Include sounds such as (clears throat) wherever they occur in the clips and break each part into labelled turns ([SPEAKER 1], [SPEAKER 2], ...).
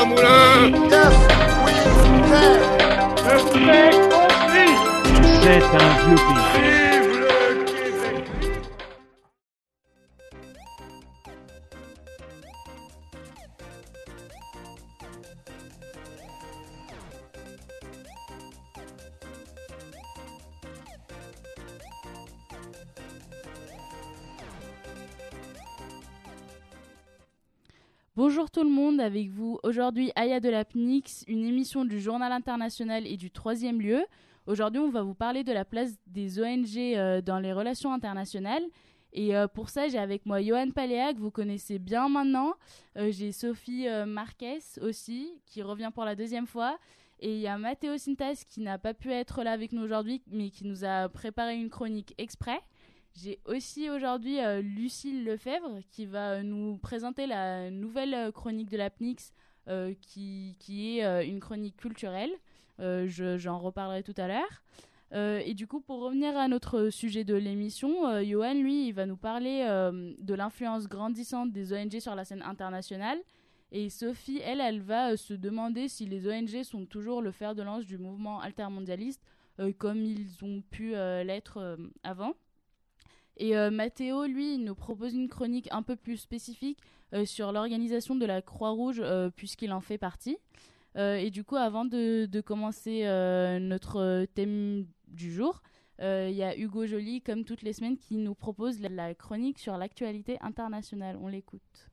[SPEAKER 1] un moulin.
[SPEAKER 2] C'est un vieux
[SPEAKER 3] avec vous aujourd'hui Aya de la PNIX, une émission du Journal International et du troisième lieu. Aujourd'hui, on va vous parler de la place des ONG euh, dans les relations internationales. Et euh, pour ça, j'ai avec moi Johan Paléa, que vous connaissez bien maintenant. Euh, j'ai Sophie Marquez aussi, qui revient pour la deuxième fois. Et il y a Matteo Sintas qui n'a pas pu être là avec nous aujourd'hui, mais qui nous a préparé une chronique exprès. J'ai aussi aujourd'hui euh, Lucille Lefebvre qui va euh, nous présenter la nouvelle euh, chronique de la PNIX euh, qui, qui est une chronique culturelle. Euh, je- J'en reparlerai tout à l'heure. Et du coup, pour revenir à notre sujet de l'émission, Johan, lui, il va nous parler de l'influence grandissante des ONG sur la scène internationale. Et Sophie, elle, elle va se demander si les ONG sont toujours le fer de lance du mouvement altermondialiste, comme ils ont pu l'être avant. Et euh, Mathéo, lui, nous propose une chronique un peu plus spécifique euh, sur l'organisation de la Croix-Rouge, euh, puisqu'il en fait partie. Et du coup, avant de, commencer notre thème du jour, il y a Hugo Joly, comme toutes les semaines, qui nous propose la chronique sur l'actualité internationale. On l'écoute.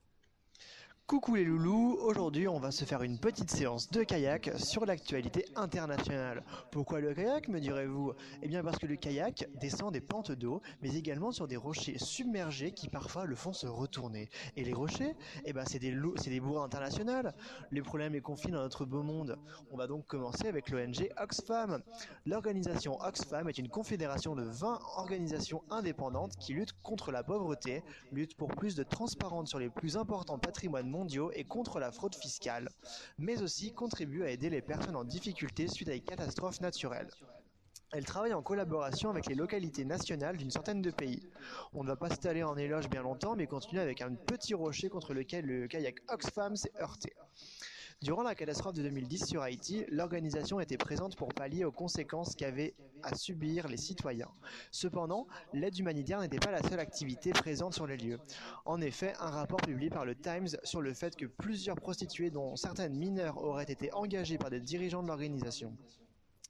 [SPEAKER 4] Coucou les loulous, aujourd'hui on va se faire une petite séance de kayak sur l'actualité internationale. Pourquoi le kayak me direz-vous? Eh bien parce que le kayak descend des pentes d'eau, mais également sur des rochers submergés qui parfois le font se retourner. Et les rochers? Eh ben c'est des, c'est des internationales. Les problèmes et conflits dans notre beau monde. On va donc commencer avec l'ONG Oxfam. L'organisation Oxfam est une confédération de 20 organisations indépendantes qui luttent contre la pauvreté, luttent pour plus de transparence sur les plus importants patrimoines mondiaux et contre la fraude fiscale, mais aussi contribuent à aider les personnes en difficulté suite à des catastrophes naturelles. Elle travaille en collaboration avec les localités nationales d'une centaine de pays. On ne va pas s'étaler en éloge bien longtemps, mais continuer avec un petit rocher contre lequel le kayak Oxfam s'est heurté. Durant la catastrophe de 2010 sur Haïti, l'organisation était présente pour pallier aux conséquences qu'avaient à subir les citoyens. Cependant, l'aide humanitaire n'était pas la seule activité présente sur les lieux. En effet, un rapport publié par le Times sur le fait que plusieurs prostituées, dont certaines mineures, auraient été engagées par des dirigeants de l'organisation.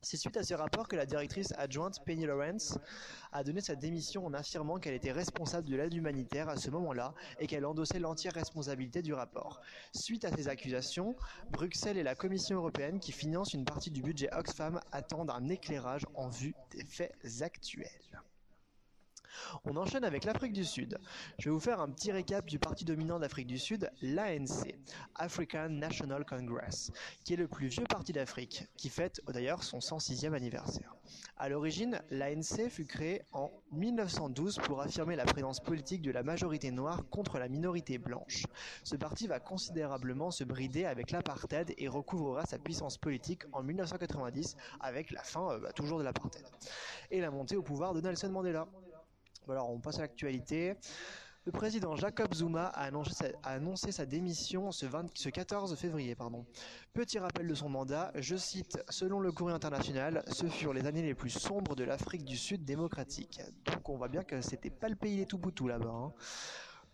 [SPEAKER 4] C'est suite à ce rapport que la directrice adjointe Penny Lawrence a donné sa démission en affirmant qu'elle était responsable de l'aide humanitaire à ce moment-là et qu'elle endossait l'entière responsabilité du rapport. Suite à ces accusations, Bruxelles et la Commission européenne qui finance une partie du budget Oxfam attendent un éclairage en vue des faits actuels. On enchaîne avec l'Afrique du Sud. Je vais vous faire un petit récap du parti dominant d'Afrique du Sud, l'ANC, African National Congress, qui est le plus vieux parti d'Afrique, qui fête d'ailleurs son 106e anniversaire. À l'origine, l'ANC fut créée en 1912 pour affirmer la présence politique de la majorité noire contre la minorité blanche. Ce parti va considérablement se brider avec l'apartheid et recouvrera sa puissance politique en 1990 avec la fin euh, bah, toujours de l'apartheid et la montée au pouvoir de Nelson Mandela. Alors on passe à l'actualité. Le président Jacob Zuma a annoncé sa, démission ce, 20 ce 14 février. Petit rappel de son mandat, je cite, selon le courrier international, ce furent les années les plus sombres de l'Afrique du Sud démocratique. Donc on voit bien que c'était pas le pays des tout boutous là-bas. hein.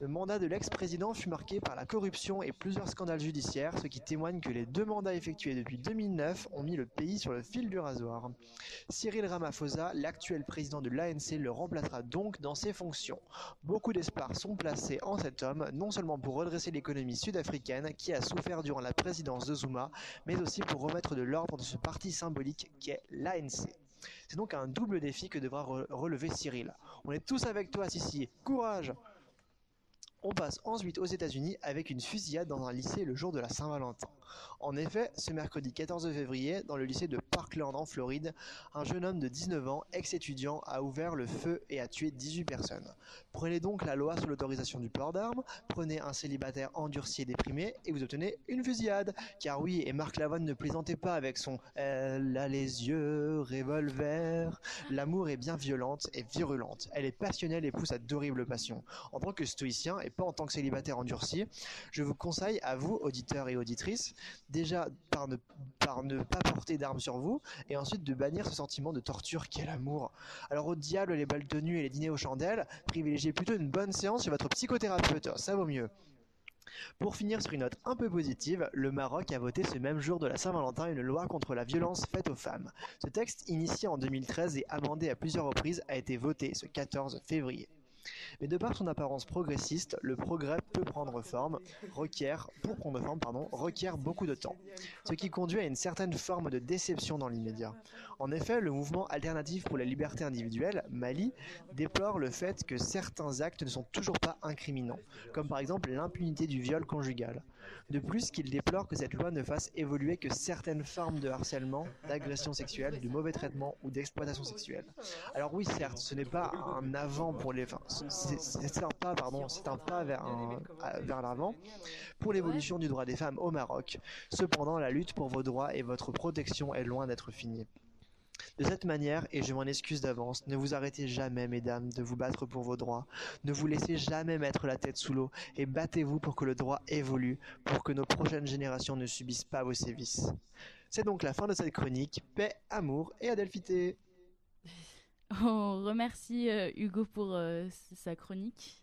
[SPEAKER 4] Le mandat de l'ex-président fut marqué par la corruption et plusieurs scandales judiciaires, ce qui témoigne que les deux mandats effectués depuis 2009 ont mis le pays sur le fil du rasoir. Cyril Ramaphosa, l'actuel président de l'ANC, le remplacera donc dans ses fonctions. Beaucoup d'espoirs sont placés en cet homme, non seulement pour redresser l'économie sud-africaine qui a souffert durant la présidence de Zuma, mais aussi pour remettre de l'ordre dans ce parti symbolique qui est l'ANC. C'est donc un double défi que devra re- relever Cyril. On est tous avec toi, Sissi. Courage on passe ensuite aux États-Unis avec une fusillade dans un lycée le jour de la Saint-Valentin. En effet, ce mercredi 14 février, dans le lycée de Parkland en Floride, un jeune homme de 19 ans, ex-étudiant, a ouvert le feu et a tué 18 personnes. Prenez donc la loi sur l'autorisation du port d'armes, prenez un célibataire endurci et déprimé et vous obtenez une fusillade. Car oui, et Marc Lavoine ne plaisantait pas avec son Elle a les yeux revolver. L'amour est bien violente et virulente. Elle est passionnelle et pousse à d'horribles passions. En tant que stoïcien et pas en tant que célibataire endurci, je vous conseille à vous, auditeurs et auditrices, déjà par ne, pas porter d'armes sur vous, et ensuite de bannir ce sentiment de torture qu'est l'amour. Alors au diable les balles de et les dîners aux chandelles, privilégiez plutôt une bonne séance chez votre psychothérapeute, ça vaut mieux. Pour finir sur une note un peu positive, le Maroc a voté ce même jour de la Saint-Valentin une loi contre la violence faite aux femmes. Ce texte, initié en 2013 et amendé à plusieurs reprises, a été voté ce 14 février. Mais de par son apparence progressiste, le progrès peut prendre forme, requiert, pour prendre forme, pardon, requiert beaucoup de temps. Ce qui conduit à une certaine forme de déception dans l'immédiat. En effet, le mouvement alternatif pour la liberté individuelle, Mali, déplore le fait que certains actes ne sont toujours pas incriminants, comme par exemple l'impunité du viol conjugal. De plus, qu'il déplore que cette loi ne fasse évoluer que certaines formes de harcèlement, d'agression sexuelle, de mauvais traitement ou d'exploitation sexuelle. Alors oui, certes, ce n'est pas un avant pour les, enfin, c'est un pas, vers l'avant pour l'évolution du droit des femmes au Maroc. Cependant, la lutte pour vos droits et votre protection est loin d'être finie. De cette manière, et je m'en excuse d'avance, ne vous arrêtez jamais, mesdames, de vous battre pour vos droits. Ne vous laissez jamais mettre la tête sous l'eau et battez-vous pour que le droit évolue, pour que nos prochaines générations ne subissent pas vos sévices. C'est donc la fin de cette chronique. Paix, amour et adelphité. (laughs)
[SPEAKER 3] On remercie euh, Hugo pour euh, sa chronique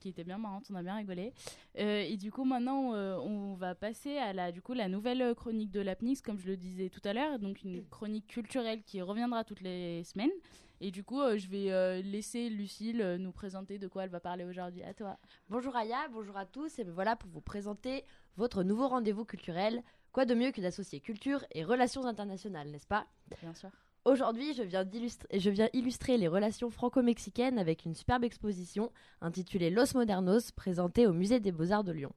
[SPEAKER 3] qui était bien marrante, on a bien rigolé. Euh, et du coup, maintenant, euh, on va passer à la, du coup, la nouvelle chronique de l'APNIX, comme je le disais tout à l'heure, donc une (clears throat) chronique culturelle qui reviendra toutes les semaines. Et du coup, euh, je vais euh, laisser Lucille euh, nous présenter de quoi elle va parler aujourd'hui. À toi.
[SPEAKER 5] Bonjour Aya, bonjour à tous, et me voilà pour vous présenter votre nouveau rendez-vous culturel. Quoi de mieux que d'associer culture et relations internationales, n'est-ce pas?
[SPEAKER 3] Bien sûr.
[SPEAKER 5] Aujourd'hui, je viens, illustrer les relations franco-mexicaines avec une superbe exposition intitulée Los Modernos, présentée au Musée des Beaux-Arts de Lyon.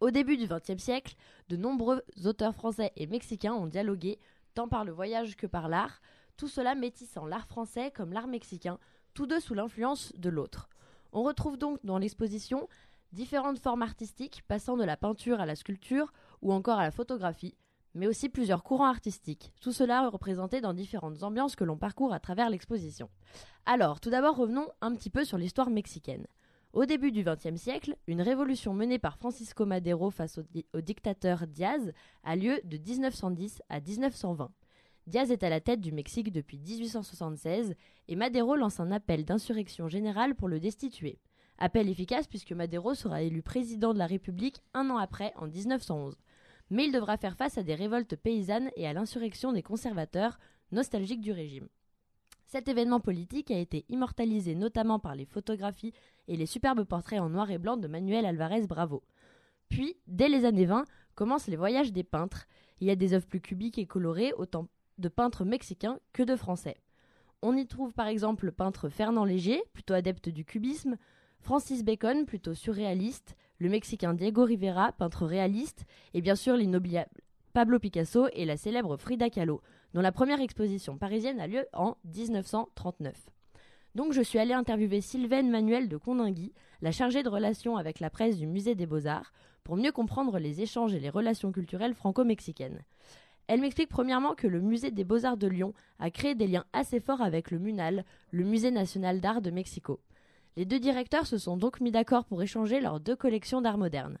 [SPEAKER 5] Au début du XXe siècle, de nombreux auteurs français et mexicains ont dialogué, tant par le voyage que par l'art, tout cela métissant l'art français comme l'art mexicain, tous deux sous l'influence de l'autre. On retrouve donc dans l'exposition différentes formes artistiques passant de la peinture à la sculpture ou encore à la photographie, mais aussi plusieurs courants artistiques, tout cela représenté dans différentes ambiances que l'on parcourt à travers l'exposition. Alors, tout d'abord revenons un petit peu sur l'histoire mexicaine. Au début du XXe siècle, une révolution menée par Francisco Madero face au, au dictateur Diaz a lieu de 1910 à 1920. Diaz est à la tête du Mexique depuis 1876 et Madero lance un appel d'insurrection générale pour le destituer. Appel efficace puisque Madero sera élu président de la République un an après, en 1911 mais il devra faire face à des révoltes paysannes et à l'insurrection des conservateurs, nostalgiques du régime. Cet événement politique a été immortalisé notamment par les photographies et les superbes portraits en noir et blanc de Manuel Alvarez Bravo. Puis, dès les années 20, commencent les voyages des peintres. Il y a des œuvres plus cubiques et colorées, autant de peintres mexicains que de français. On y trouve par exemple le peintre Fernand Léger, plutôt adepte du cubisme, Francis Bacon, plutôt surréaliste, le Mexicain Diego Rivera, peintre réaliste, et bien sûr l'inoubliable Pablo Picasso et la célèbre Frida Kahlo, dont la première exposition parisienne a lieu en 1939. Donc je suis allée interviewer Sylvaine Manuel de Condingui, la chargée de relations avec la presse du Musée des Beaux-Arts, pour mieux comprendre les échanges et les relations culturelles franco-mexicaines. Elle m'explique premièrement que le Musée des Beaux-Arts de Lyon a créé des liens assez forts avec le MUNAL, le Musée national d'art de Mexico. Les deux directeurs se sont donc mis d'accord pour échanger leurs deux collections d'art moderne.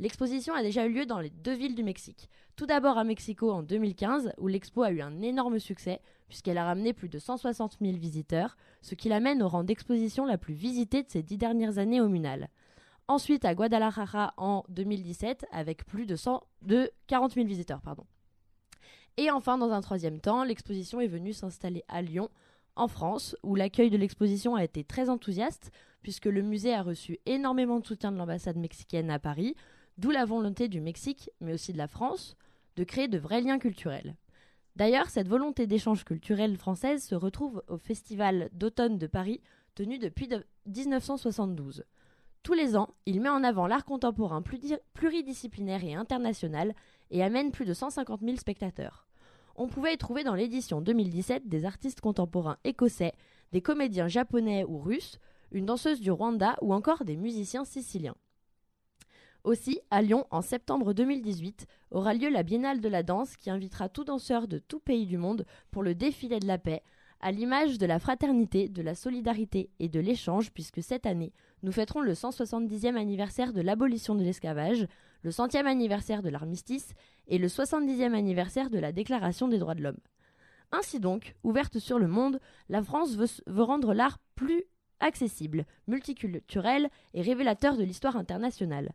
[SPEAKER 5] L'exposition a déjà eu lieu dans les deux villes du Mexique. Tout d'abord à Mexico en 2015, où l'expo a eu un énorme succès, puisqu'elle a ramené plus de 160 000 visiteurs, ce qui l'amène au rang d'exposition la plus visitée de ces dix dernières années au Munal. Ensuite à Guadalajara en 2017, avec plus de, 100 de 40 000 visiteurs. Pardon. Et enfin, dans un troisième temps, l'exposition est venue s'installer à Lyon, en France, où l'accueil de l'exposition a été très enthousiaste, puisque le musée a reçu énormément de soutien de l'ambassade mexicaine à Paris, d'où la volonté du Mexique, mais aussi de la France, de créer de vrais liens culturels. D'ailleurs, cette volonté d'échange culturel française se retrouve au Festival d'automne de Paris, tenu depuis de- 1972. Tous les ans, il met en avant l'art contemporain pluridisciplinaire et international et amène plus de 150 000 spectateurs. On pouvait y trouver dans l'édition 2017 des artistes contemporains écossais, des comédiens japonais ou russes, une danseuse du Rwanda ou encore des musiciens siciliens. Aussi, à Lyon, en septembre 2018, aura lieu la Biennale de la danse qui invitera tout danseur de tout pays du monde pour le défilé de la paix, à l'image de la fraternité, de la solidarité et de l'échange, puisque cette année, nous fêterons le 170e anniversaire de l'abolition de l'esclavage, le centième anniversaire de l'armistice et le 70e anniversaire de la Déclaration des droits de l'homme. Ainsi donc, ouverte sur le monde, la France veut, veut rendre l'art plus accessible, multiculturel et révélateur de l'histoire internationale.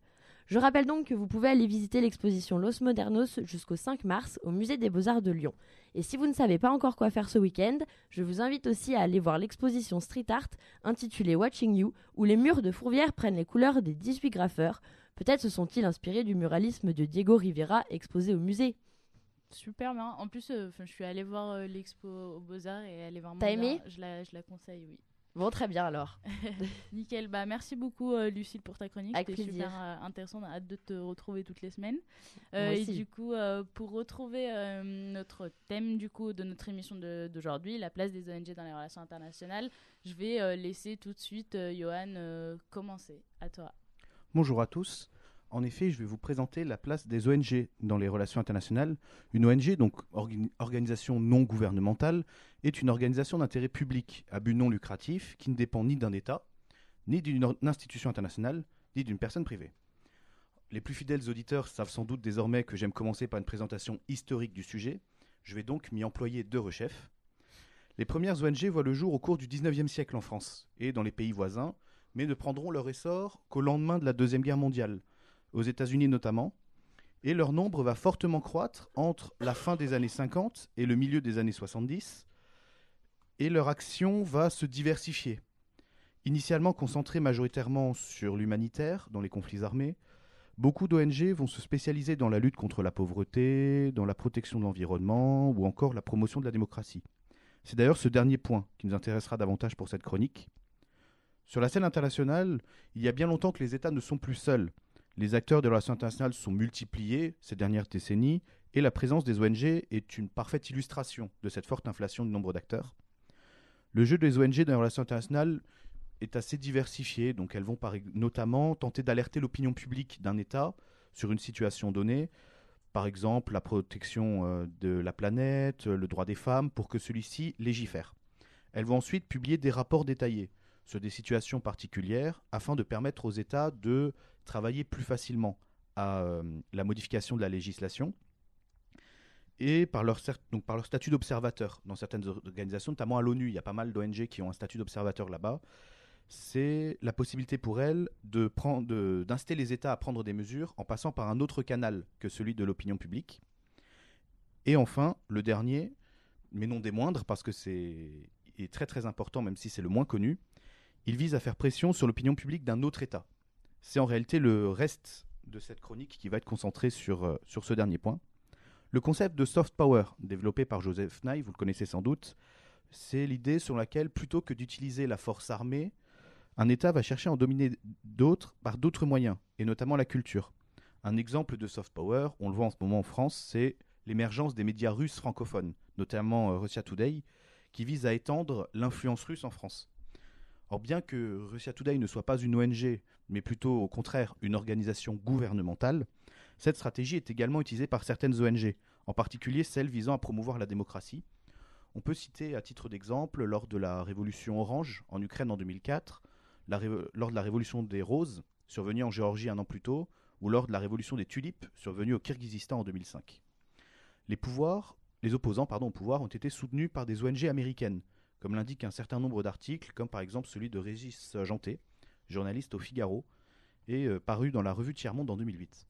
[SPEAKER 5] Je rappelle donc que vous pouvez aller visiter l'exposition Los Modernos jusqu'au 5 mars au Musée des Beaux-Arts de Lyon. Et si vous ne savez pas encore quoi faire ce week-end, je vous invite aussi à aller voir l'exposition Street Art intitulée Watching You, où les murs de Fourvière prennent les couleurs des 18 graffeurs. Peut-être se sont-ils inspirés du muralisme de Diego Rivera exposé au musée.
[SPEAKER 3] Super bien. En plus, euh, je suis allée voir euh, l'expo aux Beaux-Arts et elle est vraiment.
[SPEAKER 5] T'as aimé?
[SPEAKER 3] Je la, je la conseille, oui.
[SPEAKER 5] Bon, très bien alors. (laughs)
[SPEAKER 3] Nickel. Bah, merci beaucoup, euh, Lucille, pour ta chronique. C'était super euh, intéressant. On a hâte de te retrouver toutes les semaines.
[SPEAKER 5] Moi
[SPEAKER 3] Euh, et du coup, euh, pour retrouver euh, notre thème du coup de notre émission d'aujourd'hui, la place des ONG dans les relations internationales, je vais euh, laisser tout de suite euh, Johan euh, commencer. À toi.
[SPEAKER 2] Bonjour à tous. En effet, je vais vous présenter la place des ONG dans les relations internationales. Une ONG, donc orga- organisation non gouvernementale, est une organisation d'intérêt public à but non lucratif qui ne dépend ni d'un État, ni d'une institution internationale, ni d'une personne privée. Les plus fidèles auditeurs savent sans doute désormais que j'aime commencer par une présentation historique du sujet. Je vais donc m'y employer deux rechefs. Les premières ONG voient le jour au cours du 19e siècle en France et dans les pays voisins, mais ne prendront leur essor qu'au lendemain de la Deuxième Guerre mondiale, aux États-Unis notamment, et leur nombre va fortement croître entre la fin des années 50 et le milieu des années 70, et leur action va se diversifier. Initialement concentrée majoritairement sur l'humanitaire, dans les conflits armés, beaucoup d'ONG vont se spécialiser dans la lutte contre la pauvreté, dans la protection de l'environnement ou encore la promotion de la démocratie. C'est d'ailleurs ce dernier point qui nous intéressera davantage pour cette chronique. Sur la scène internationale, il y a bien longtemps que les États ne sont plus seuls. Les acteurs de la relation internationale sont multipliés ces dernières décennies et la présence des ONG est une parfaite illustration de cette forte inflation du nombre d'acteurs. Le jeu des ONG dans les relations internationales est assez diversifié, donc elles vont notamment tenter d'alerter l'opinion publique d'un État sur une situation donnée, par exemple la protection euh, de la planète, euh, le droit des femmes, pour que celui-ci légifère. Elles vont ensuite publier des rapports détaillés sur des situations particulières afin de permettre aux États de travailler plus facilement à euh, la modification de la législation et par leur, statut d'observateur dans certaines or- organisations, notamment à l'ONU. Il y a pas mal d'ONG qui ont un statut d'observateur là-bas. C'est la possibilité pour elles d'inciter les États à prendre des mesures en passant par un autre canal que celui de l'opinion publique. Et enfin, le dernier, mais non des moindres, parce que c'est est très très important, même si c'est le moins connu, il vise à faire pression sur l'opinion publique d'un autre État. C'est en réalité le reste de cette chronique qui va être concentré sur, euh, sur ce dernier point. Le concept de soft power, développé par Joseph Nye, vous le connaissez sans doute, c'est l'idée sur laquelle, plutôt que d'utiliser la force armée, un État va chercher à en dominer d'autres par d'autres moyens, et notamment la culture. Un exemple de soft power, on le voit en ce moment en France, c'est l'émergence des médias russes francophones, notamment euh, Russia Today, qui vise à étendre l'influence russe en France. Or, bien que Russia Today ne soit pas une ONG, mais plutôt au contraire une organisation gouvernementale, cette stratégie est également utilisée par certaines ONG, en particulier celles visant à promouvoir la démocratie. On peut citer à titre d'exemple lors de la révolution orange en Ukraine en 2004, la révo- lors de la révolution des roses survenue en Géorgie un an plus tôt, ou lors de la révolution des tulipes survenue au Kirghizistan en 2005. Les opposants au pouvoir ont été soutenus par des ONG américaines, comme l'indique un certain nombre d'articles, comme par exemple celui de Régis Janté, journaliste au Figaro, et euh, paru dans la revue Tiers-Monde en 2008.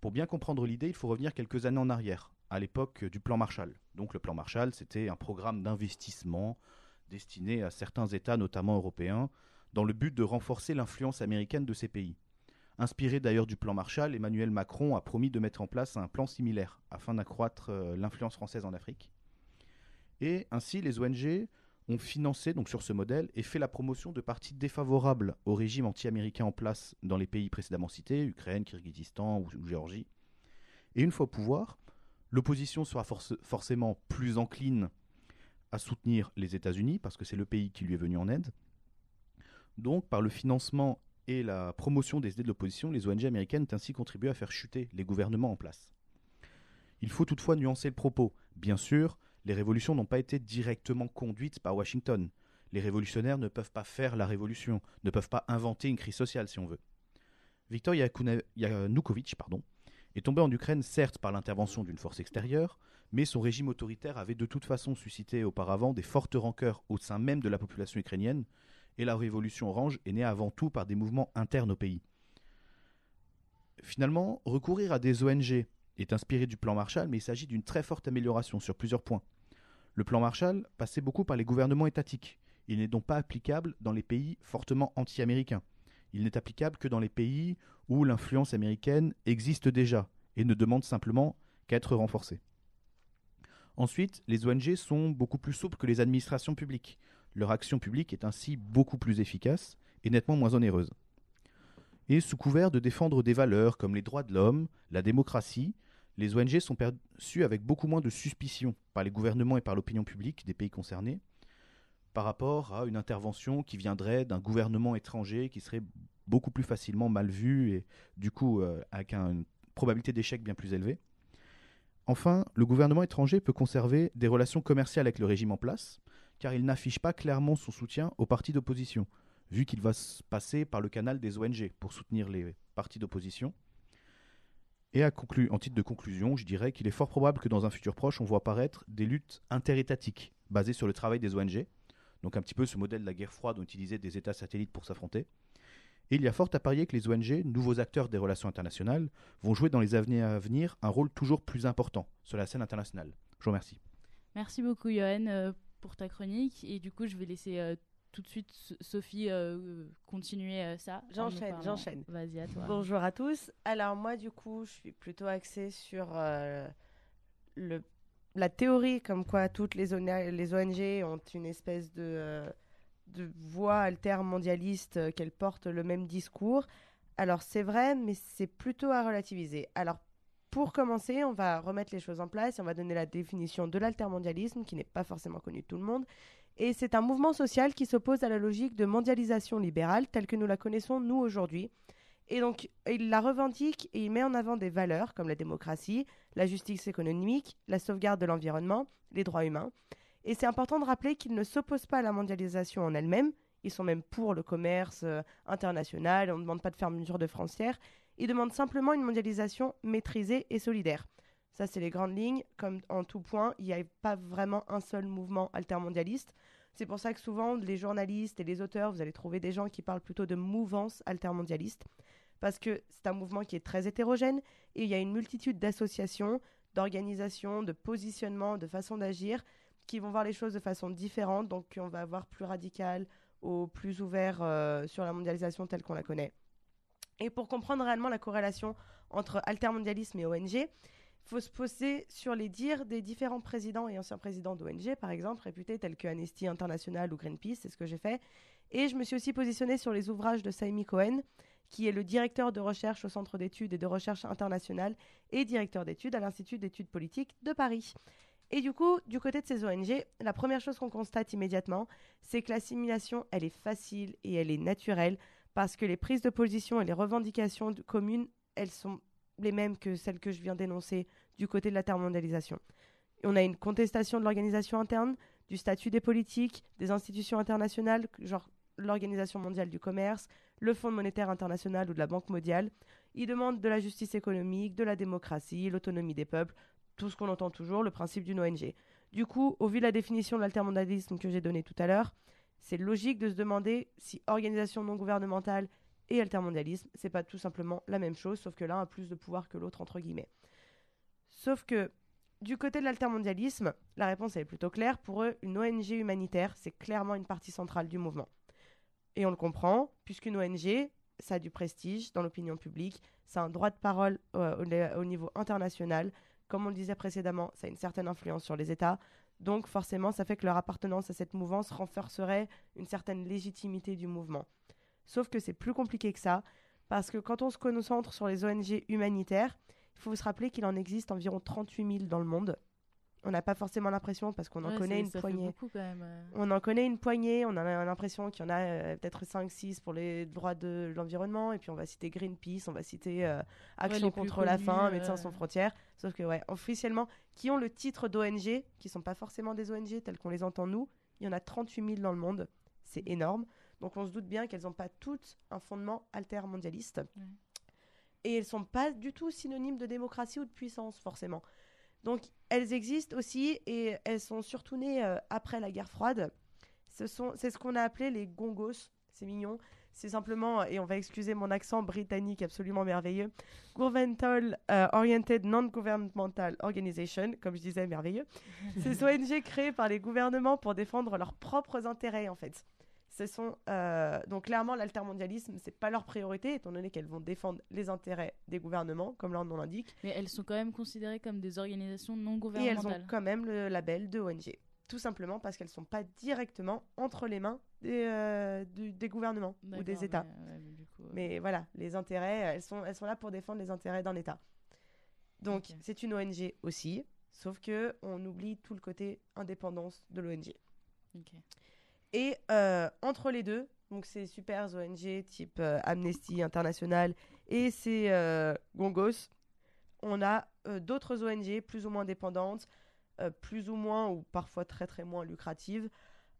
[SPEAKER 2] Pour bien comprendre l'idée, il faut revenir quelques années en arrière, à l'époque du plan Marshall. Donc le plan Marshall, c'était un programme d'investissement destiné à certains États, notamment européens, dans le but de renforcer l'influence américaine de ces pays. Inspiré d'ailleurs du plan Marshall, Emmanuel Macron a promis de mettre en place un plan similaire afin d'accroître euh, l'influence française en Afrique. Et ainsi, les ONG ont financé sur ce modèle et fait la promotion de partis défavorables au régime anti-américain en place dans les pays précédemment cités, Ukraine, Kyrgyzstan ou, Géorgie. Et une fois au pouvoir, l'opposition sera forcément plus encline à soutenir les États-Unis parce que c'est le pays qui lui est venu en aide. Donc, par le financement et la promotion des idées de l'opposition, les ONG américaines ont ainsi contribué à faire chuter les gouvernements en place. Il faut toutefois nuancer le propos. Bien sûr, les révolutions n'ont pas été directement conduites par Washington. Les révolutionnaires ne peuvent pas faire la révolution, ne peuvent pas inventer une crise sociale si on veut. Viktor Yanukovych est tombé en Ukraine certes par l'intervention d'une force extérieure, mais son régime autoritaire avait de toute façon suscité auparavant des fortes rancœurs au sein même de la population ukrainienne, et la révolution orange est née avant tout par des mouvements internes au pays. Finalement, recourir à des ONG est inspiré du plan Marshall, mais il s'agit d'une très forte amélioration sur plusieurs points. Le plan Marshall passait beaucoup par les gouvernements étatiques. Il n'est donc pas applicable dans les pays fortement anti-américains. Il n'est applicable que dans les pays où l'influence américaine existe déjà et ne demande simplement qu'à être renforcée. Ensuite, les ONG sont beaucoup plus souples que les administrations publiques. Leur action publique est ainsi beaucoup plus efficace et nettement moins onéreuse. Et sous couvert de défendre des valeurs comme les droits de l'homme, la démocratie, les ONG sont perçues avec beaucoup moins de suspicion par les gouvernements et par l'opinion publique des pays concernés par rapport à une intervention qui viendrait d'un gouvernement étranger qui serait beaucoup plus facilement mal vu et du coup euh, avec un- une probabilité d'échec bien plus élevée. Enfin, le gouvernement étranger peut conserver des relations commerciales avec le régime en place, car il n'affiche pas clairement son soutien aux partis d'opposition, vu qu'il va se passer par le canal des ONG pour soutenir les partis d'opposition. Et à conclu- en titre de conclusion, je dirais qu'il est fort probable que dans un futur proche, on voit apparaître des luttes interétatiques basées sur le travail des ONG, donc un petit peu ce modèle de la guerre froide dont utilisaient des États satellites pour s'affronter. Et il y a fort à parier que les ONG, nouveaux acteurs des relations internationales, vont jouer dans les années à venir un rôle toujours plus important sur la scène internationale. Je vous remercie.
[SPEAKER 3] Merci beaucoup, Johan, euh, pour ta chronique. Et du coup, je vais laisser euh, tout de suite So- Sophie euh, continuer euh, ça.
[SPEAKER 6] J'enchaîne, j'enchaîne.
[SPEAKER 3] Vas-y, à toi.
[SPEAKER 6] Bonjour à tous. Alors moi du coup, je suis plutôt axée sur euh, le, la théorie comme quoi toutes les, ONG les ONG ont une espèce de, euh, de voix altermondialiste, euh, qu'elles portent le même discours. Alors c'est vrai, mais c'est plutôt à relativiser. Alors pour commencer, on va remettre les choses en place et on va donner la définition de l'altermondialisme qui n'est pas forcément connue de tout le monde. Et c'est un mouvement social qui s'oppose à la logique de mondialisation libérale telle que nous la connaissons nous aujourd'hui. Et donc, il la revendique et il met en avant des valeurs comme la démocratie, la justice économique, la sauvegarde de l'environnement, les droits humains. Et c'est important de rappeler qu'ils ne s'opposent pas à la mondialisation en elle-même. Ils sont même pour le commerce euh, international. On ne demande pas de fermeture de frontières. Ils demandent simplement une mondialisation maîtrisée et solidaire. Ça, c'est les grandes lignes. Comme en tout point, il n'y a pas vraiment un seul mouvement altermondialiste. C'est pour ça que souvent, les journalistes et les auteurs, vous allez trouver des gens qui parlent plutôt de mouvance altermondialiste parce que c'est un mouvement qui est très hétérogène et il y a une multitude d'associations, d'organisations, de positionnements, de façons d'agir qui vont voir les choses de façon différente. Donc on va avoir plus radical ou plus ouvert euh, sur la mondialisation telle qu'on la connaît. Et pour comprendre réellement la corrélation entre altermondialisme et ONG, faut se poser sur les dires des différents présidents et anciens présidents d'ONG, par exemple, réputés tels que Amnesty International ou Greenpeace, c'est ce que j'ai fait. Et je me suis aussi positionnée sur les ouvrages de Saimi Cohen, qui est le directeur de recherche au Centre d'études et de recherche internationale et directeur d'études à l'Institut d'études politiques de Paris. Et du coup, du côté de ces ONG, la première chose qu'on constate immédiatement, c'est que l'assimilation, elle est facile et elle est naturelle parce que les prises de position et les revendications communes, elles sont les mêmes que celles que je viens d'énoncer du côté de la termondialisation. On a une contestation de l'organisation interne, du statut des politiques, des institutions internationales, genre l'Organisation mondiale du commerce, le Fonds monétaire international ou de la Banque mondiale. Ils demandent de la justice économique, de la démocratie, l'autonomie des peuples, tout ce qu'on entend toujours, le principe d'une ONG. Du coup, au vu de la définition de l'altermondialisme que j'ai donnée tout à l'heure, c'est logique de se demander si organisation non gouvernementale et altermondialisme, c'est pas tout simplement la même chose, sauf que l'un a plus de pouvoir que l'autre, entre guillemets. Sauf que du côté de l'altermondialisme, la réponse est plutôt claire. Pour eux, une ONG humanitaire, c'est clairement une partie centrale du mouvement. Et on le comprend, puisqu'une ONG, ça a du prestige dans l'opinion publique, ça a un droit de parole euh, au niveau international. Comme on le disait précédemment, ça a une certaine influence sur les États. Donc forcément, ça fait que leur appartenance à cette mouvance renforcerait une certaine légitimité du mouvement. Sauf que c'est plus compliqué que ça, parce que quand on se concentre sur les ONG humanitaires, il faut se rappeler qu'il en existe environ 38 000 dans le monde. On n'a pas forcément l'impression, parce qu'on en connaît une poignée.
[SPEAKER 3] beaucoup quand même. euh.
[SPEAKER 6] On en connaît une poignée, on a l'impression qu'il y en a euh, peut-être 5-6 pour les droits de l'environnement, et puis on va citer Greenpeace, on va citer euh, Action contre la faim, Médecins sans frontières. Sauf que, ouais, officiellement, qui ont le titre d'ONG, qui sont pas forcément des ONG telles qu'on les entend nous, il y en a 38 000 dans le monde. c'est énorme. Donc on se doute bien qu'elles n'ont pas toutes un fondement altermondialiste.
[SPEAKER 3] Ouais.
[SPEAKER 6] Et elles sont pas du tout synonymes de démocratie ou de puissance, forcément. Donc elles existent aussi et elles sont surtout nées euh, après la guerre froide. Ce c'est ce qu'on a appelé les gongos. C'est mignon. C'est simplement, et on va excuser mon accent britannique absolument merveilleux, Governmental euh, Oriented Non-Governmental Organization, comme je disais, merveilleux. (laughs) Ces ONG créées par les gouvernements pour défendre leurs propres intérêts, en fait. Ce sont euh, donc clairement l'altermondialisme, c'est pas leur priorité, étant donné qu'elles vont défendre les intérêts des gouvernements, comme leur nom l'indique,
[SPEAKER 3] Mais elles sont quand même considérées comme des organisations non
[SPEAKER 6] et elles
[SPEAKER 3] gouvernementales.
[SPEAKER 6] ont quand même le label de ONG. Tout simplement parce qu'elles sont pas directement entre les mains des, euh, du- des gouvernements ou des États.
[SPEAKER 3] mais- ouais, mais du coup, euh,
[SPEAKER 6] Mais voilà, les intérêts, elles sont, elles sont là pour défendre les intérêts d'un État. Donc, c'est une ONG aussi, sauf que on oublie tout le côté indépendance de l'ONG.
[SPEAKER 3] ok.
[SPEAKER 6] Et euh, entre les deux, donc ces super ONG type euh, Amnesty International et ces euh, Gongos, on a d'autres ONG plus ou moins dépendantes, plus ou moins ou parfois très très moins lucratives.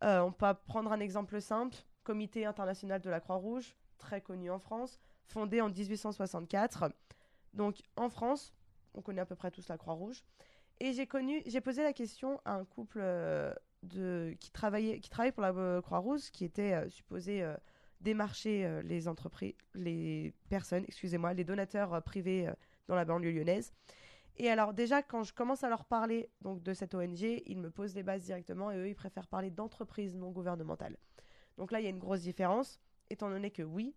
[SPEAKER 6] On peut prendre un exemple simple, Comité international de la Croix-Rouge, très connu en France, fondé en 1864. Donc en France, on connaît à peu près tous la Croix-Rouge. Et j'ai j'ai posé la question à un couple qui, travaillait, qui travaillait pour la euh, Croix-Rouge, qui était euh, supposé euh, démarcher les entreprises, les personnes, excusez-moi, les donateurs privés dans la banlieue lyonnaise. Et alors déjà, quand je commence à leur parler donc de cette ONG, ils me posent les bases directement et eux, ils préfèrent parler d'entreprises non gouvernementales. Donc là, il y a une grosse différence, étant donné que oui,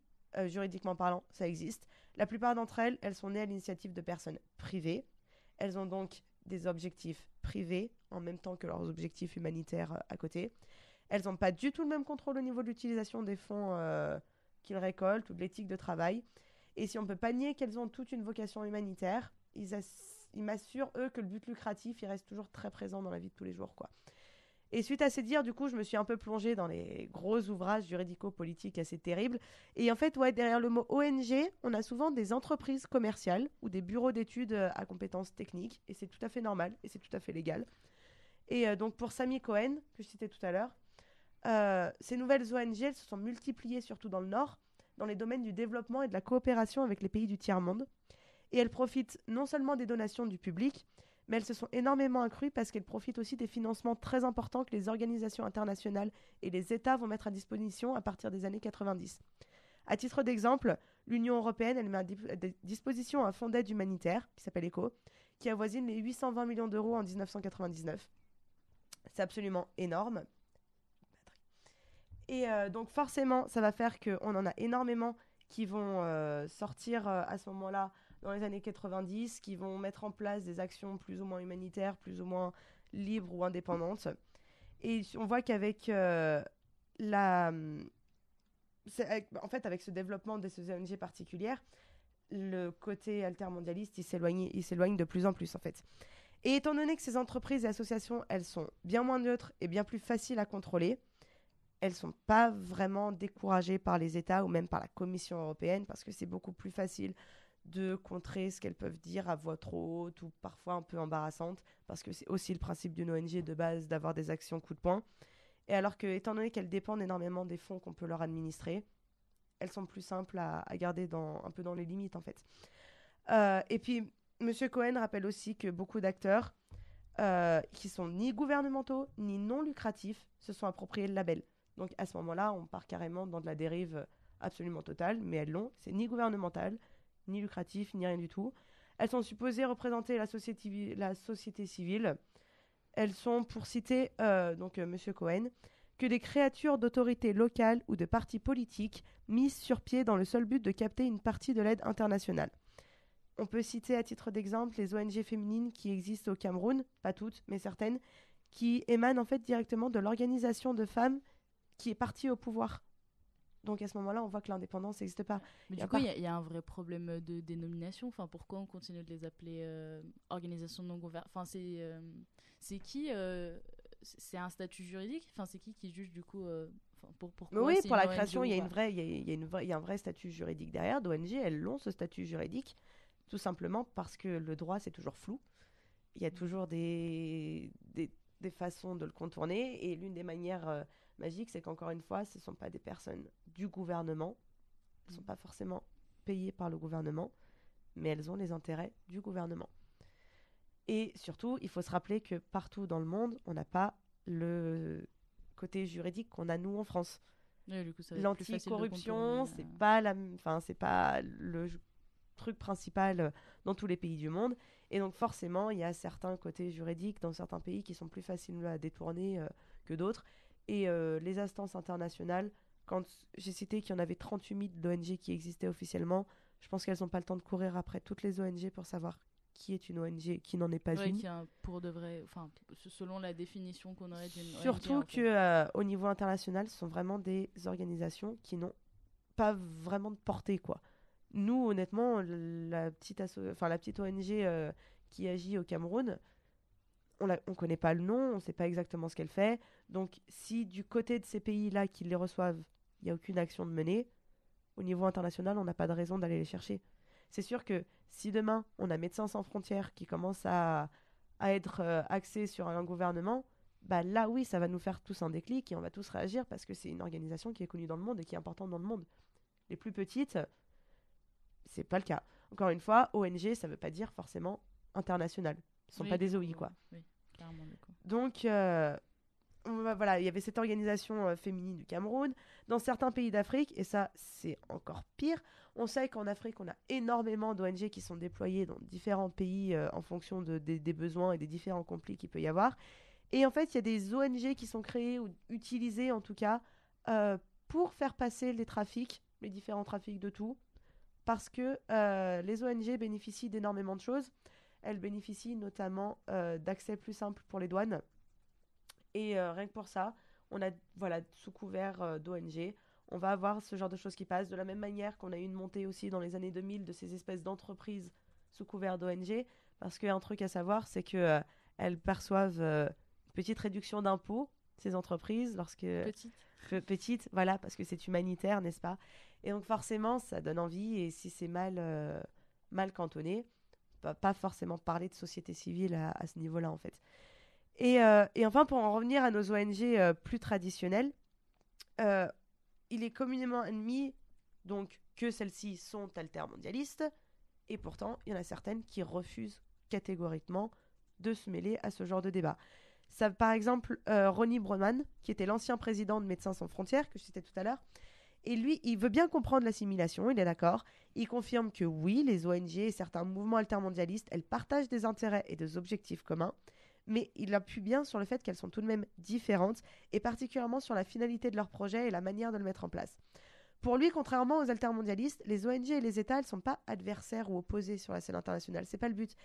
[SPEAKER 6] juridiquement parlant, ça existe. La plupart d'entre elles, elles sont nées à l'initiative de personnes privées. Elles ont donc des objectifs privés en même temps que leurs objectifs humanitaires euh, à côté. Elles n'ont pas du tout le même contrôle au niveau de l'utilisation des fonds euh, qu'ils récoltent ou de l'éthique de travail. Et si on peut pas nier qu'elles ont toute une vocation humanitaire, ils, ass- ils m'assurent, eux, que le but lucratif, il reste toujours très présent dans la vie de tous les jours. Et suite à ces dires, du coup, je me suis un peu plongée dans les gros ouvrages juridico-politiques assez terribles. Et en fait, ouais, derrière le mot ONG, on a souvent des entreprises commerciales ou des bureaux d'études euh, à compétences techniques. Et c'est tout à fait normal et c'est tout à fait légal. Et euh, donc, pour Samy Cohen, que je citais tout à l'heure, euh, ces nouvelles ONG elles se sont multipliées surtout dans le Nord, dans les domaines du développement et de la coopération avec les pays du tiers-monde. Et elles profitent non seulement des donations du public, mais elles se sont énormément accrues parce qu'elles profitent aussi des financements très importants que les organisations internationales et les États vont mettre à disposition à partir des années 90. À titre d'exemple, l'Union européenne elle met à di- à di- disposition un fonds d'aide humanitaire qui s'appelle ECHO, qui avoisine les 820 millions d'euros en 1999. C'est absolument énorme. Et euh, donc forcément, ça va faire qu'on en a énormément qui vont euh, sortir euh, à ce moment-là dans les années 90, qui vont mettre en place des actions plus ou moins humanitaires, plus ou moins libres ou indépendantes. Et on voit qu'avec la... En fait, avec ce développement de ces ONG particulières, le côté altermondialiste, il s'éloigne de plus en plus, en fait. Et étant donné que ces entreprises et associations, elles sont bien moins neutres et bien plus faciles à contrôler, elles sont pas vraiment découragées par les États ou même par la Commission européenne parce que c'est beaucoup plus facile de contrer ce qu'elles peuvent dire à voix trop haute ou parfois un peu embarrassante parce que c'est aussi le principe d'une ONG de base d'avoir des actions coup de poing. Et alors que, étant donné qu'elles dépendent énormément des fonds qu'on peut leur administrer, elles sont plus simples à, à garder dans, un peu dans les limites en fait. Euh, et puis, Monsieur Cohen rappelle aussi que beaucoup d'acteurs euh, qui sont ni gouvernementaux ni non lucratifs se sont appropriés le label. Donc à ce moment-là, on part carrément dans de la dérive absolument totale, mais elles l'ont. C'est ni gouvernemental, ni lucratif, ni rien du tout. Elles sont supposées représenter la société, civile. Elles sont, pour citer euh, donc euh, Monsieur Cohen, que des créatures d'autorités locales ou de partis politiques mises sur pied dans le seul but de capter une partie de l'aide internationale. On peut citer à titre d'exemple les ONG féminines qui existent au Cameroun, pas toutes, mais certaines, qui émanent en fait directement de l'organisation de femmes qui est partie au pouvoir. Donc à ce moment-là, on voit que l'indépendance n'existe pas.
[SPEAKER 3] Mais du coup, il y, a- il y a un vrai problème de dénomination. Enfin, pourquoi on continue de les appeler euh, organisations non gouvernementales Enfin, c'est euh, c'est qui euh, C'est un statut juridique? Enfin, c'est qui qui juge du coup pour, pourquoi
[SPEAKER 6] oui, pour la création, il y, a
[SPEAKER 3] pas
[SPEAKER 6] une vraie, il, y a, il y a une vraie- il y a un vrai statut juridique derrière. D'ONG, elles l'ont, ce statut juridique, tout simplement parce que le droit, c'est toujours flou. Il y a toujours des, des, des façons de le contourner. Et l'une des manières euh, magique, c'est qu'encore une fois, ce ne sont pas des personnes du gouvernement. Elles ne sont
[SPEAKER 3] Mm.
[SPEAKER 6] pas forcément payées par le gouvernement, mais elles ont les intérêts du gouvernement. Et surtout, il faut se rappeler que partout dans le monde, on n'a pas le côté juridique qu'on a nous en France.
[SPEAKER 3] Ouais,
[SPEAKER 6] L'anticorruption, c'est
[SPEAKER 3] euh.
[SPEAKER 6] pas la, enfin c'est pas le truc principal euh, dans tous les pays du monde. Et donc forcément, il y a certains côtés juridiques dans certains pays qui sont plus faciles à détourner euh, que d'autres. Et euh, les instances internationales, quand j'ai cité qu'il y en avait 38 000 d'ONG qui existaient officiellement, je pense qu'elles n'ont pas le temps de courir après toutes les ONG pour savoir qui est une ONG, qui n'en est pas
[SPEAKER 3] Ouais,
[SPEAKER 6] une.
[SPEAKER 3] qui un- pour de vrai, enfin, selon la définition qu'on aurait d'une ONG,
[SPEAKER 6] Surtout
[SPEAKER 3] en
[SPEAKER 6] que
[SPEAKER 3] fait.
[SPEAKER 6] euh, au niveau international, ce sont vraiment des organisations qui n'ont pas vraiment de portée, quoi. Nous, honnêtement, la petite, enfin, la petite ONG euh, qui agit au Cameroun, on ne on connaît pas le nom, on ne sait pas exactement ce qu'elle fait. Donc, si du côté de ces pays-là qui les reçoivent, il n'y a aucune action de menée, au niveau international, on n'a pas de raison d'aller les chercher. C'est sûr que si demain, on a Médecins sans frontières qui commence à, à être euh, axé sur un gouvernement, bah là oui, ça va nous faire tous un déclic et on va tous réagir parce que c'est une organisation qui est connue dans le monde et qui est importante dans le monde. Les plus petites, c'est pas le cas. Encore une fois, ONG, ça veut pas dire forcément international. Ce sont
[SPEAKER 3] Oui,
[SPEAKER 6] pas des OI, quoi.
[SPEAKER 3] Oui, clairement.
[SPEAKER 6] Donc, euh, voilà, il y avait cette organisation euh, féminine du Cameroun. Dans certains pays d'Afrique, et ça, c'est encore pire, on sait qu'en Afrique, on a énormément d'ONG qui sont déployées dans différents pays euh, en fonction de- des- des besoins et des différents conflits qu'il peut y avoir. Et en fait, il y a des ONG qui sont créées ou utilisées, en tout cas, pour faire passer les trafics, les différents trafics de tout. Parce que euh, les ONG bénéficient d'énormément de choses. Elles bénéficient notamment euh, d'accès plus simple pour les douanes. Et euh, rien que pour ça, on a, voilà, sous couvert d'ONG, on va avoir ce genre de choses qui passent. De la même manière qu'on a eu une montée aussi dans les années 2000 de ces espèces d'entreprises sous couvert d'ONG. Parce qu'un truc à savoir, c'est que elles perçoivent une petite réduction d'impôts, ces entreprises, lorsque
[SPEAKER 3] Petite.
[SPEAKER 6] Pe- petite, voilà, parce que c'est humanitaire, n'est-ce pas? Et donc forcément, ça donne envie, et si c'est mal, euh, mal cantonné, on va pas forcément parler de société civile à, ce niveau-là, en fait. Et, euh, et enfin, pour en revenir à nos ONG euh, plus traditionnelles, euh, il est communément admis donc, que celles-ci sont altermondialistes, et pourtant, il y en a certaines qui refusent catégoriquement de se mêler à ce genre de débat. Par exemple, Ronnie Broman, qui était l'ancien président de Médecins sans frontières, que je citais tout à l'heure, et lui, il veut bien comprendre l'assimilation, il est d'accord. Il confirme que oui, les ONG et certains mouvements altermondialistes, elles partagent des intérêts et des objectifs communs, mais il appuie bien sur le fait qu'elles sont tout de même différentes, et particulièrement sur la finalité de leur projet et la manière de le mettre en place. Pour lui, contrairement aux altermondialistes, les ONG et les États ne sont pas adversaires ou opposés sur la scène internationale. C'est pas le but.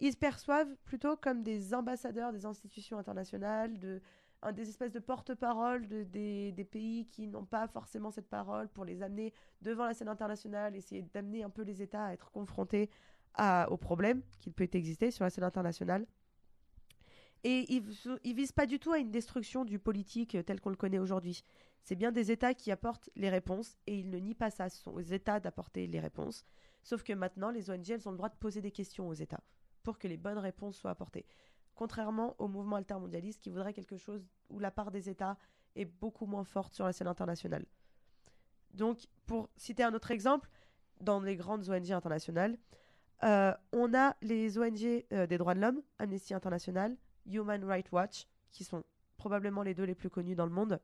[SPEAKER 6] Ils se perçoivent plutôt comme des ambassadeurs des institutions internationales, de, un, des espèces de porte-parole de, des, pays qui n'ont pas forcément cette parole pour les amener devant la scène internationale, essayer d'amener un peu les États à être confrontés aux problèmes qu'il peut exister sur la scène internationale. Et ils ne visent pas du tout à une destruction du politique euh, tel qu'on le connaît aujourd'hui. C'est bien des États qui apportent les réponses et ils ne nient pas ça. Ce sont aux États d'apporter les réponses. Sauf que maintenant, les ONG, elles ont le droit de poser des questions aux États pour que les bonnes réponses soient apportées. Contrairement au mouvement altermondialiste qui voudrait quelque chose où la part des États est beaucoup moins forte sur la scène internationale. Donc, pour citer un autre exemple, dans les grandes ONG internationales, euh, on a les ONG euh, des droits de l'homme, Amnesty International, Human Rights Watch, qui sont probablement les deux les plus connus dans le monde.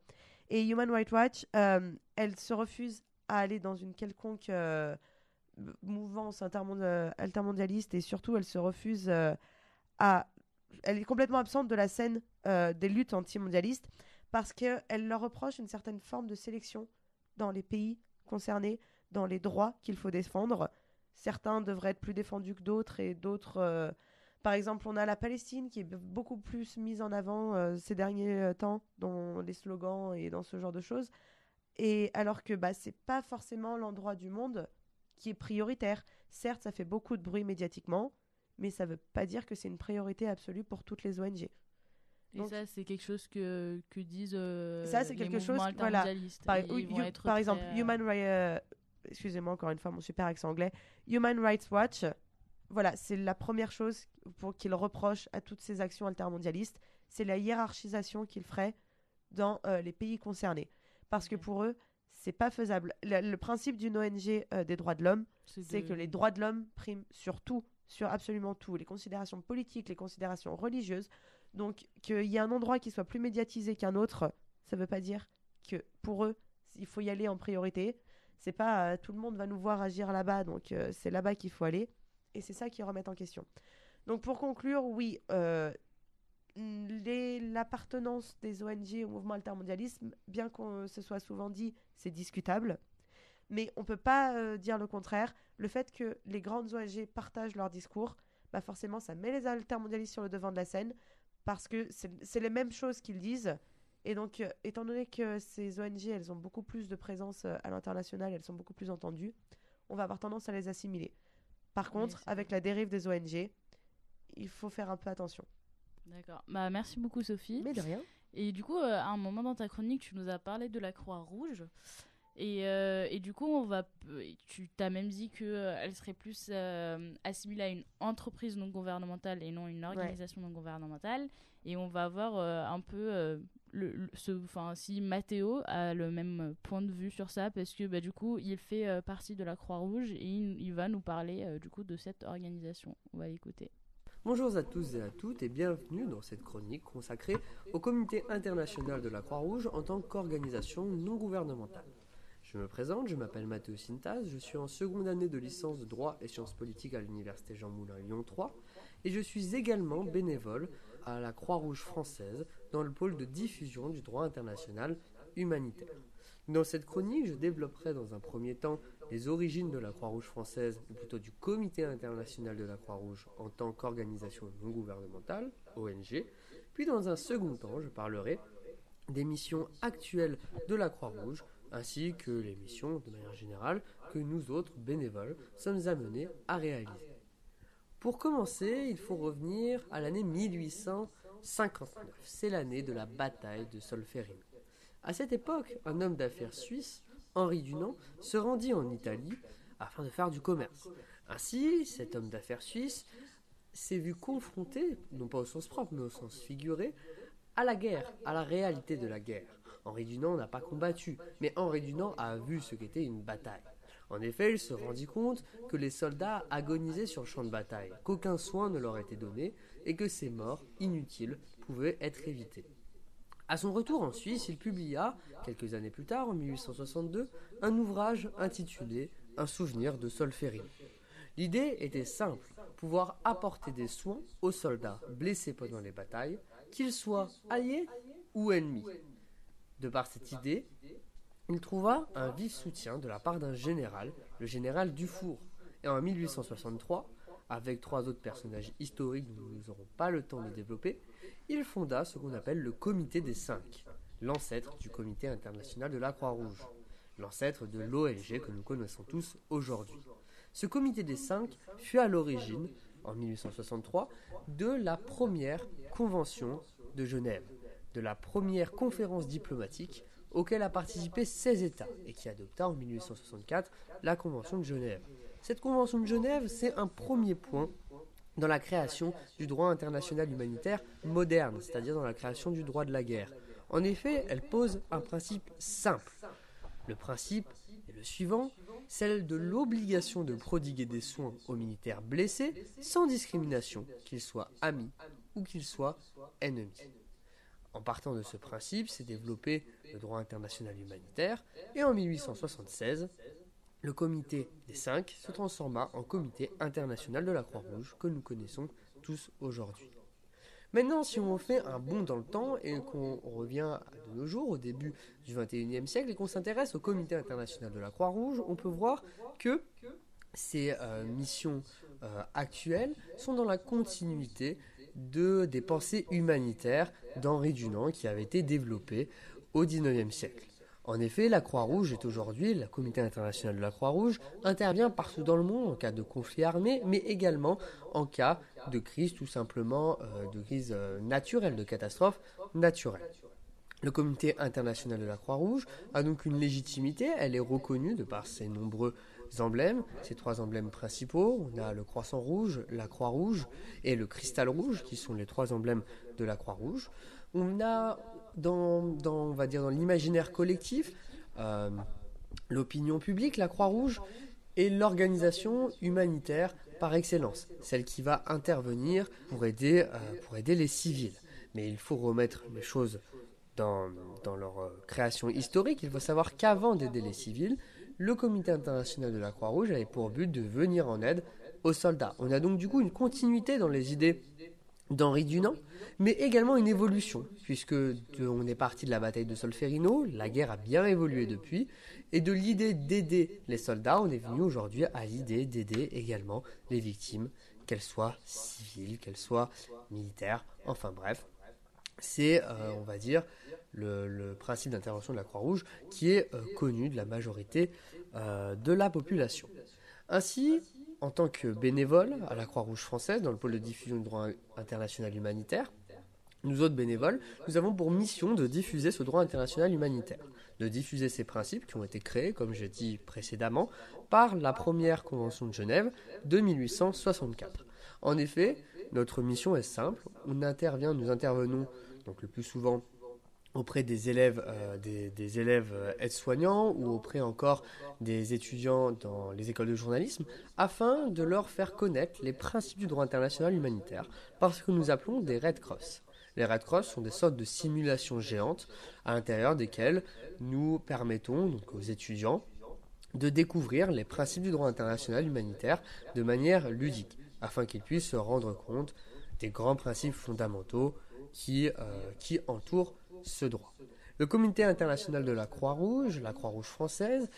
[SPEAKER 6] Et Human Rights Watch, euh, elle se refuse à aller dans une quelconque mouvance intermond- altermondialiste et surtout elle se refuse à... Elle est complètement absente de la scène euh, des luttes antimondialistes parce qu'elle leur reproche une certaine forme de sélection dans les pays concernés, dans les droits qu'il faut défendre. Certains devraient être plus défendus que d'autres et d'autres... euh, par exemple, on a la Palestine qui est beaucoup plus mise en avant euh, ces derniers temps dans les slogans et dans ce genre de choses. Et alors que bah, c'est pas forcément l'endroit du monde qui est prioritaire. Certes, ça fait beaucoup de bruit médiatiquement, mais ça veut pas dire que c'est une priorité absolue pour toutes les ONG.
[SPEAKER 3] Et
[SPEAKER 6] Donc-
[SPEAKER 3] ça, c'est quelque chose que, que disent euh,
[SPEAKER 6] Ça, c'est quelque chose, voilà. Par, oui, you- par exemple,
[SPEAKER 3] euh,
[SPEAKER 6] Human Rights... euh, Excusez-moi encore une fois mon super accent anglais. Human Rights Watch, voilà, c'est la première chose pour qu'il reproche à toutes ces actions altermondialistes, c'est la hiérarchisation qu'il ferait dans euh, les pays concernés. Parce que pour eux, c'est pas faisable. Le, le principe d'une ONG euh, des droits de l'homme, c'est
[SPEAKER 3] de-
[SPEAKER 6] que les droits de l'homme priment sur tout, sur absolument tout, les considérations politiques, les considérations religieuses. Donc qu'il y ait un endroit qui soit plus médiatisé qu'un autre, ça veut pas dire que pour eux, il faut y aller en priorité. C'est pas euh, tout le monde va nous voir agir là-bas, donc euh, c'est là-bas qu'il faut aller. Et c'est ça qui remet en question. Donc pour conclure, oui, euh, l'appartenance des ONG au mouvement altermondialisme, bien qu'on se soit souvent dit, c'est discutable. Mais on peut pas euh, dire le contraire. Le fait que les grandes ONG partagent leur discours, bah forcément, ça met les altermondialistes sur le devant de la scène parce que c'est les mêmes choses qu'ils disent. Et donc, euh, étant donné que ces ONG, elles ont beaucoup plus de présence euh, à l'international, elles sont beaucoup plus entendues, on va avoir tendance à les assimiler. Par contre, avec la dérive des ONG, il faut faire un peu attention.
[SPEAKER 3] D'accord. Bah, merci beaucoup, Sophie.
[SPEAKER 6] Mais de rien.
[SPEAKER 3] Et du coup, euh, à un moment dans ta chronique, tu nous as parlé de la Croix-Rouge. Et, euh, et du coup, on va, tu t'as même dit qu'elle serait plus euh, assimilée à une entreprise non gouvernementale et non une organisation non gouvernementale. Et on va voir euh, un peu euh, le, le- ce, enfin, si Matteo a le même point de vue sur ça, parce que bah, du coup, il fait euh, partie de la Croix-Rouge et il, il va nous parler euh, du coup de cette organisation. On va l'écouter.
[SPEAKER 7] Bonjour à tous et à toutes et bienvenue dans cette chronique consacrée au Comité international de la Croix-Rouge en tant qu'organisation non gouvernementale. Je me présente, je m'appelle Mathéo Sintas, je suis en seconde année de licence de droit et sciences politiques à l'université Jean Moulin Lyon 3 et je suis également bénévole à la Croix-Rouge française dans le pôle de diffusion du droit international humanitaire. Dans cette chronique, je développerai dans un premier temps les origines de la Croix-Rouge française, ou plutôt du Comité international de la Croix-Rouge en tant qu'organisation non gouvernementale, ONG. Puis dans un second temps, je parlerai des missions actuelles de la Croix-Rouge, ainsi que les missions, de manière générale, que nous autres bénévoles sommes amenés à réaliser. Pour commencer, il faut revenir à l'année 1859. C'est l'année de la bataille de Solferino. À cette époque, un homme d'affaires suisse, Henri Dunant, se rendit en Italie afin de faire du commerce. Ainsi, cet homme d'affaires suisse s'est vu confronté, non pas au sens propre, mais au sens figuré, à la guerre, à la réalité de la guerre. Henri Dunant n'a pas combattu, mais Henri Dunant a vu ce qu'était une bataille. En effet, il se rendit compte que les soldats agonisaient sur le champ de bataille, qu'aucun soin ne leur était donné et que ces morts inutiles pouvaient être évitées. À son retour en Suisse, il publia, quelques années plus tard, en 1862, un ouvrage intitulé Un souvenir de Solferino. L'idée était simple, pouvoir apporter des soins aux soldats blessés pendant les batailles, qu'ils soient alliés ou ennemis. De par cette idée, il trouva un vif soutien de la part d'un général, le général Dufour. Et en 1863, avec trois autres personnages historiques dont nous n'aurons pas le temps de développer, il fonda ce qu'on appelle le Comité des Cinq, l'ancêtre du Comité international de la Croix-Rouge, l'ancêtre de l'ONG que nous connaissons tous aujourd'hui. Ce Comité des Cinq fut à l'origine, en 1863, de la première Convention de Genève, de la première conférence diplomatique auquel a participé 16 États et qui adopta en 1864 la Convention de Genève. Cette Convention de Genève, c'est un premier point dans la création du droit international humanitaire moderne, c'est-à-dire dans la création du droit de la guerre. En effet, elle pose un principe simple. Le principe est le suivant, celle de l'obligation de prodiguer des soins aux militaires blessés sans discrimination, qu'ils soient amis ou qu'ils soient ennemis. En partant de ce principe, s'est développé le droit international humanitaire, et en 1876, le comité des cinq se transforma en comité international de la Croix-Rouge que nous connaissons tous aujourd'hui. Maintenant, si on fait un bond dans le temps et qu'on revient de nos jours, au début du XXIe siècle, et qu'on s'intéresse au comité international de la Croix-Rouge, on peut voir que ces euh, missions euh, actuelles sont dans la continuité de, des pensées humanitaires d'Henri Dunant qui avait été développées au XIXe siècle. En effet, la Croix-Rouge est aujourd'hui, le Comité international de la Croix-Rouge, intervient partout dans le monde en cas de conflit armé, mais également en cas de crise tout simplement, euh, de crise euh, naturelle, de catastrophe naturelle. Le Comité international de la Croix-Rouge a donc une légitimité, elle est reconnue de par ses nombreux emblèmes, ces trois emblèmes principaux. On a le croissant rouge, la croix rouge et le cristal rouge, qui sont les trois emblèmes de la croix rouge. On a dans, on va dire, dans l'imaginaire collectif, euh, l'opinion publique, la Croix-Rouge est l'organisation humanitaire par excellence, celle qui va intervenir pour aider, euh, pour aider les civils. Mais il faut remettre les choses dans, leur euh, création historique. Il faut savoir qu'avant d'aider les civils, le Comité international de la Croix-Rouge avait pour but de venir en aide aux soldats. On a donc du coup une continuité dans les idées d'Henri Dunant, mais également une évolution, puisque on est parti de la bataille de Solferino, la guerre a bien évolué depuis, et de l'idée d'aider les soldats, on est venu aujourd'hui à l'idée d'aider également les victimes, qu'elles soient civiles, qu'elles soient militaires, enfin bref. C'est, euh, on va dire, le, principe d'intervention de la Croix-Rouge qui est euh, connu de la majorité euh, de la population. Ainsi, en tant que bénévole à la Croix-Rouge française dans le pôle de diffusion du droit international humanitaire, nous autres bénévoles, nous avons pour mission de diffuser ce droit international humanitaire, de diffuser ces principes qui ont été créés, comme j'ai dit précédemment, par la première Convention de Genève de 1864. En effet, notre mission est simple, on intervient, nous intervenons donc le plus souvent auprès des élèves, euh, des, élèves euh, aides-soignants ou auprès encore des étudiants dans les écoles de journalisme, afin de leur faire connaître les principes du droit international humanitaire, parce que nous appelons des Red Cross. Les Red Cross sont des sortes de simulations géantes à l'intérieur desquelles nous permettons aux étudiants de découvrir les principes du droit international humanitaire de manière ludique, afin qu'ils puissent se rendre compte des grands principes fondamentaux qui, euh, qui entourent ce droit. Le Comité international de la Croix-Rouge, la Croix-Rouge française,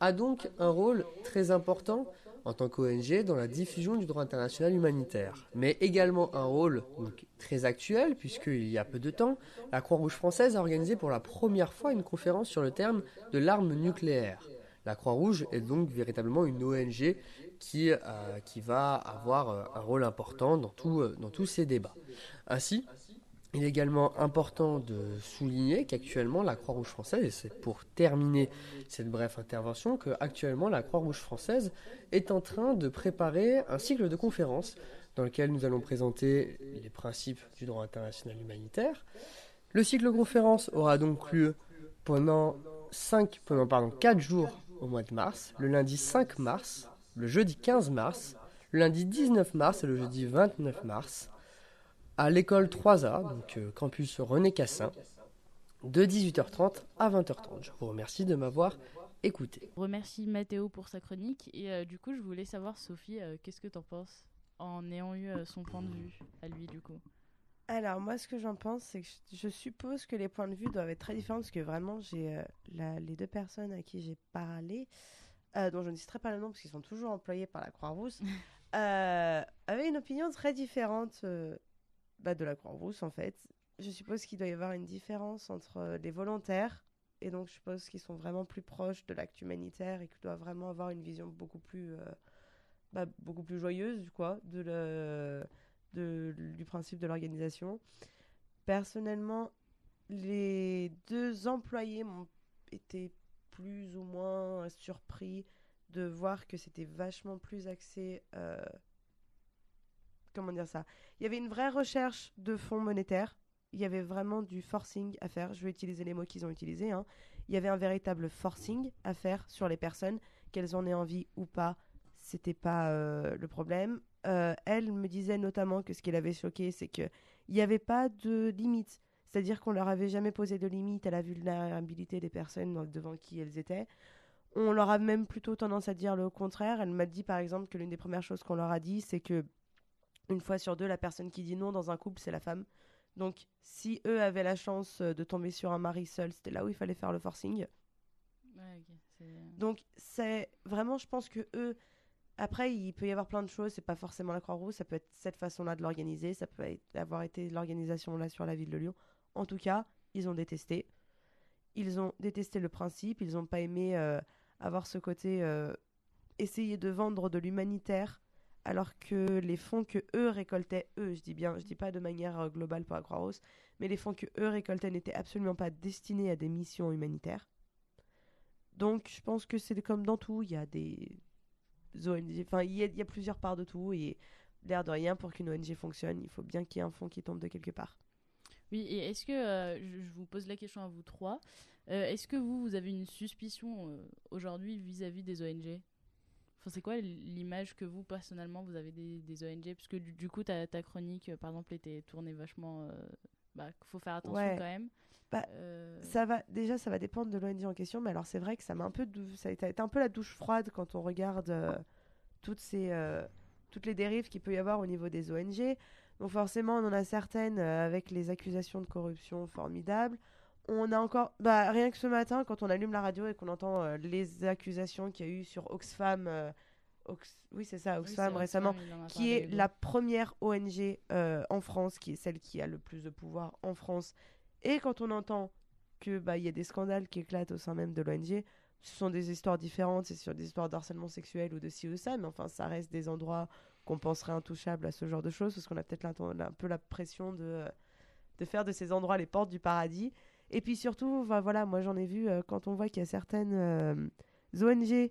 [SPEAKER 7] a donc un rôle très important en tant qu'ONG dans la diffusion du droit international humanitaire, mais également un rôle très actuel, puisqu'il y a peu de temps, la Croix-Rouge française a organisé pour la première fois une conférence sur le terme de l'arme nucléaire. La Croix-Rouge est donc véritablement une ONG qui, euh, qui va avoir euh, un rôle important dans, tout, dans tous ces débats. Ainsi, il est également important de souligner qu'actuellement la Croix-Rouge française, et c'est pour terminer cette brève intervention, qu'actuellement la Croix-Rouge française est en train de préparer un cycle de conférences dans lequel nous allons présenter les principes du droit international humanitaire. Le cycle de conférences aura donc lieu pendant, 5, pendant pardon, 4 jours au mois de mars, le lundi 5 mars, le jeudi 15 mars, le lundi 19 mars et le jeudi 29 mars à l'école 3A, donc euh, campus René Cassin, de 18h30 à 20h30. Je vous remercie de m'avoir écouté.
[SPEAKER 3] Je remercie Mathéo pour sa chronique. Et euh, du coup, je voulais savoir, Sophie, euh, qu'est-ce que t'en penses en ayant eu euh, son point de vue à lui, du coup?
[SPEAKER 6] Alors, moi, ce que j'en pense, c'est que je, suppose que les points de vue doivent être très différents parce que vraiment, j'ai euh, la- les deux personnes à qui j'ai parlé, euh, dont je ne citerai pas le nom parce qu'ils sont toujours employés par la Croix-Rouge, (laughs) euh, avaient une opinion très différente euh, bah, de la Croix-Rouge, en fait. Je suppose qu'il doit y avoir une différence entre euh, les volontaires et donc je suppose qu'ils sont vraiment plus proches de l'acte humanitaire et qu'ils doivent vraiment avoir une vision beaucoup plus, euh, bah, beaucoup plus joyeuse, quoi, de le de- du principe de l'organisation. Personnellement, les deux employés m'ont été plus ou moins surpris de voir que c'était vachement plus axé. euh, comment dire ça Il y avait une vraie recherche de fonds monétaires. Il y avait vraiment du forcing à faire. Je vais utiliser les mots qu'ils ont utilisés. hein. Il y avait un véritable forcing à faire sur les personnes, qu'elles en aient envie ou pas. C'était pas euh, le problème. Euh, elle me disait notamment que ce qui l'avait choqué, c'est que il n'y avait pas de limite. C'est-à-dire qu'on leur avait jamais posé de limite à la vulnérabilité des personnes devant qui elles étaient. On leur a même plutôt tendance à dire le contraire. Elle m'a dit par exemple que l'une des premières choses qu'on leur a dit, c'est que une fois sur deux, la personne qui dit non dans un couple, c'est la femme. Donc, si eux avaient la chance euh, de tomber sur un mari seul, c'était là où il fallait faire le forcing.
[SPEAKER 3] Ouais,
[SPEAKER 6] Donc, c'est vraiment, je pense que eux, après, il peut y avoir plein de choses. C'est pas forcément la Croix-Rouge, ça peut être cette façon-là de l'organiser, ça peut être- avoir été l'organisation là sur la ville de Lyon. En tout cas, ils ont détesté. Ils ont détesté le principe, ils n'ont pas aimé euh, avoir ce côté euh, essayer de vendre de l'humanitaire alors que les fonds que eux récoltaient, eux, je dis bien, je dis pas de manière euh, globale pour la mais les fonds que eux récoltaient n'étaient absolument pas destinés à des missions humanitaires. Donc, je pense que c'est comme dans tout, il y a des ONG, enfin, il y, a- plusieurs parts de tout, et l'air de rien, pour qu'une ONG fonctionne, il faut bien qu'il y ait un fonds qui tombe de quelque part.
[SPEAKER 3] Oui, et est-ce que, euh, je, vous pose la question à vous trois, euh, est-ce que vous, avez une suspicion aujourd'hui vis-à-vis des ONG Enfin, c'est quoi l'image que vous, personnellement, vous avez des, des ONG Parce que du, du coup, ta, ta chronique, euh, par exemple, était tournée vachement... euh, bah, faut faire attention
[SPEAKER 6] Ouais.
[SPEAKER 3] quand même.
[SPEAKER 6] Bah,
[SPEAKER 3] Euh,
[SPEAKER 6] Ça va, déjà, ça va dépendre de l'ONG en question, mais alors c'est vrai que ça m'a un peu, dou- ça a été un peu la douche froide quand on regarde euh, toutes ces, toutes les dérives qu'il peut y avoir au niveau des ONG. Donc forcément, on en a certaines avec les accusations de corruption formidables. On a encore, bah, rien que ce matin, quand on allume la radio et qu'on entend euh, les accusations qu'il y a eu sur Oxfam, euh, Ox- oui c'est ça, Oxfam récemment, qui est la première ONG euh, en France, qui est celle qui a le plus de pouvoir en France. Et quand on entend que bah il y a des scandales qui éclatent au sein même de l'ONG, ce sont des histoires différentes, c'est sur des histoires d'harcèlement sexuel ou de ci ou ça, mais enfin ça reste des endroits qu'on penserait intouchables à ce genre de choses, parce qu'on a peut-être un peu la pression de, de faire de ces endroits les portes du paradis. Et puis surtout, voilà, moi j'en ai vu euh, quand on voit qu'il y a certaines euh, ONG,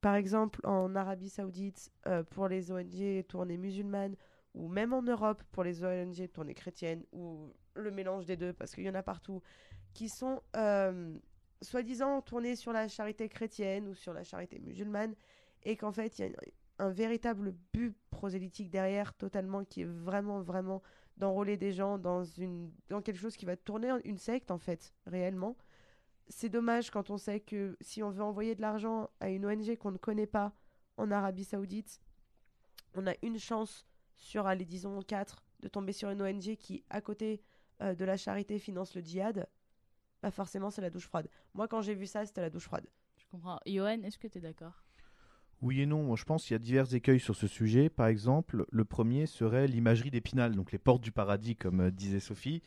[SPEAKER 6] par exemple en Arabie Saoudite, euh, pour les ONG tournées musulmanes, ou même en Europe pour les ONG tournées chrétiennes, ou le mélange des deux, parce qu'il y en a partout, qui sont soi-disant tournées sur la charité chrétienne ou sur la charité musulmane, et qu'en fait, il y a un véritable but prosélytique derrière, totalement, qui est vraiment, vraiment d'enrôler des gens dans, une, dans quelque chose qui va tourner une secte, en fait, réellement. C'est dommage quand on sait que si on veut envoyer de l'argent à une ONG qu'on ne connaît pas en Arabie Saoudite, on a une chance sur, allez, disons, quatre, de tomber sur une ONG qui, à côté euh, de la charité, finance le djihad. Bah forcément, c'est la douche froide. Moi, quand j'ai vu ça, c'était la douche froide.
[SPEAKER 3] Je comprends. Johan, est-ce que tu es d'accord?
[SPEAKER 2] Oui et non. Je pense qu'il y a divers écueils sur ce sujet. Par exemple, le premier serait l'imagerie d'Épinal, donc les portes du paradis, comme euh, disait Sophie,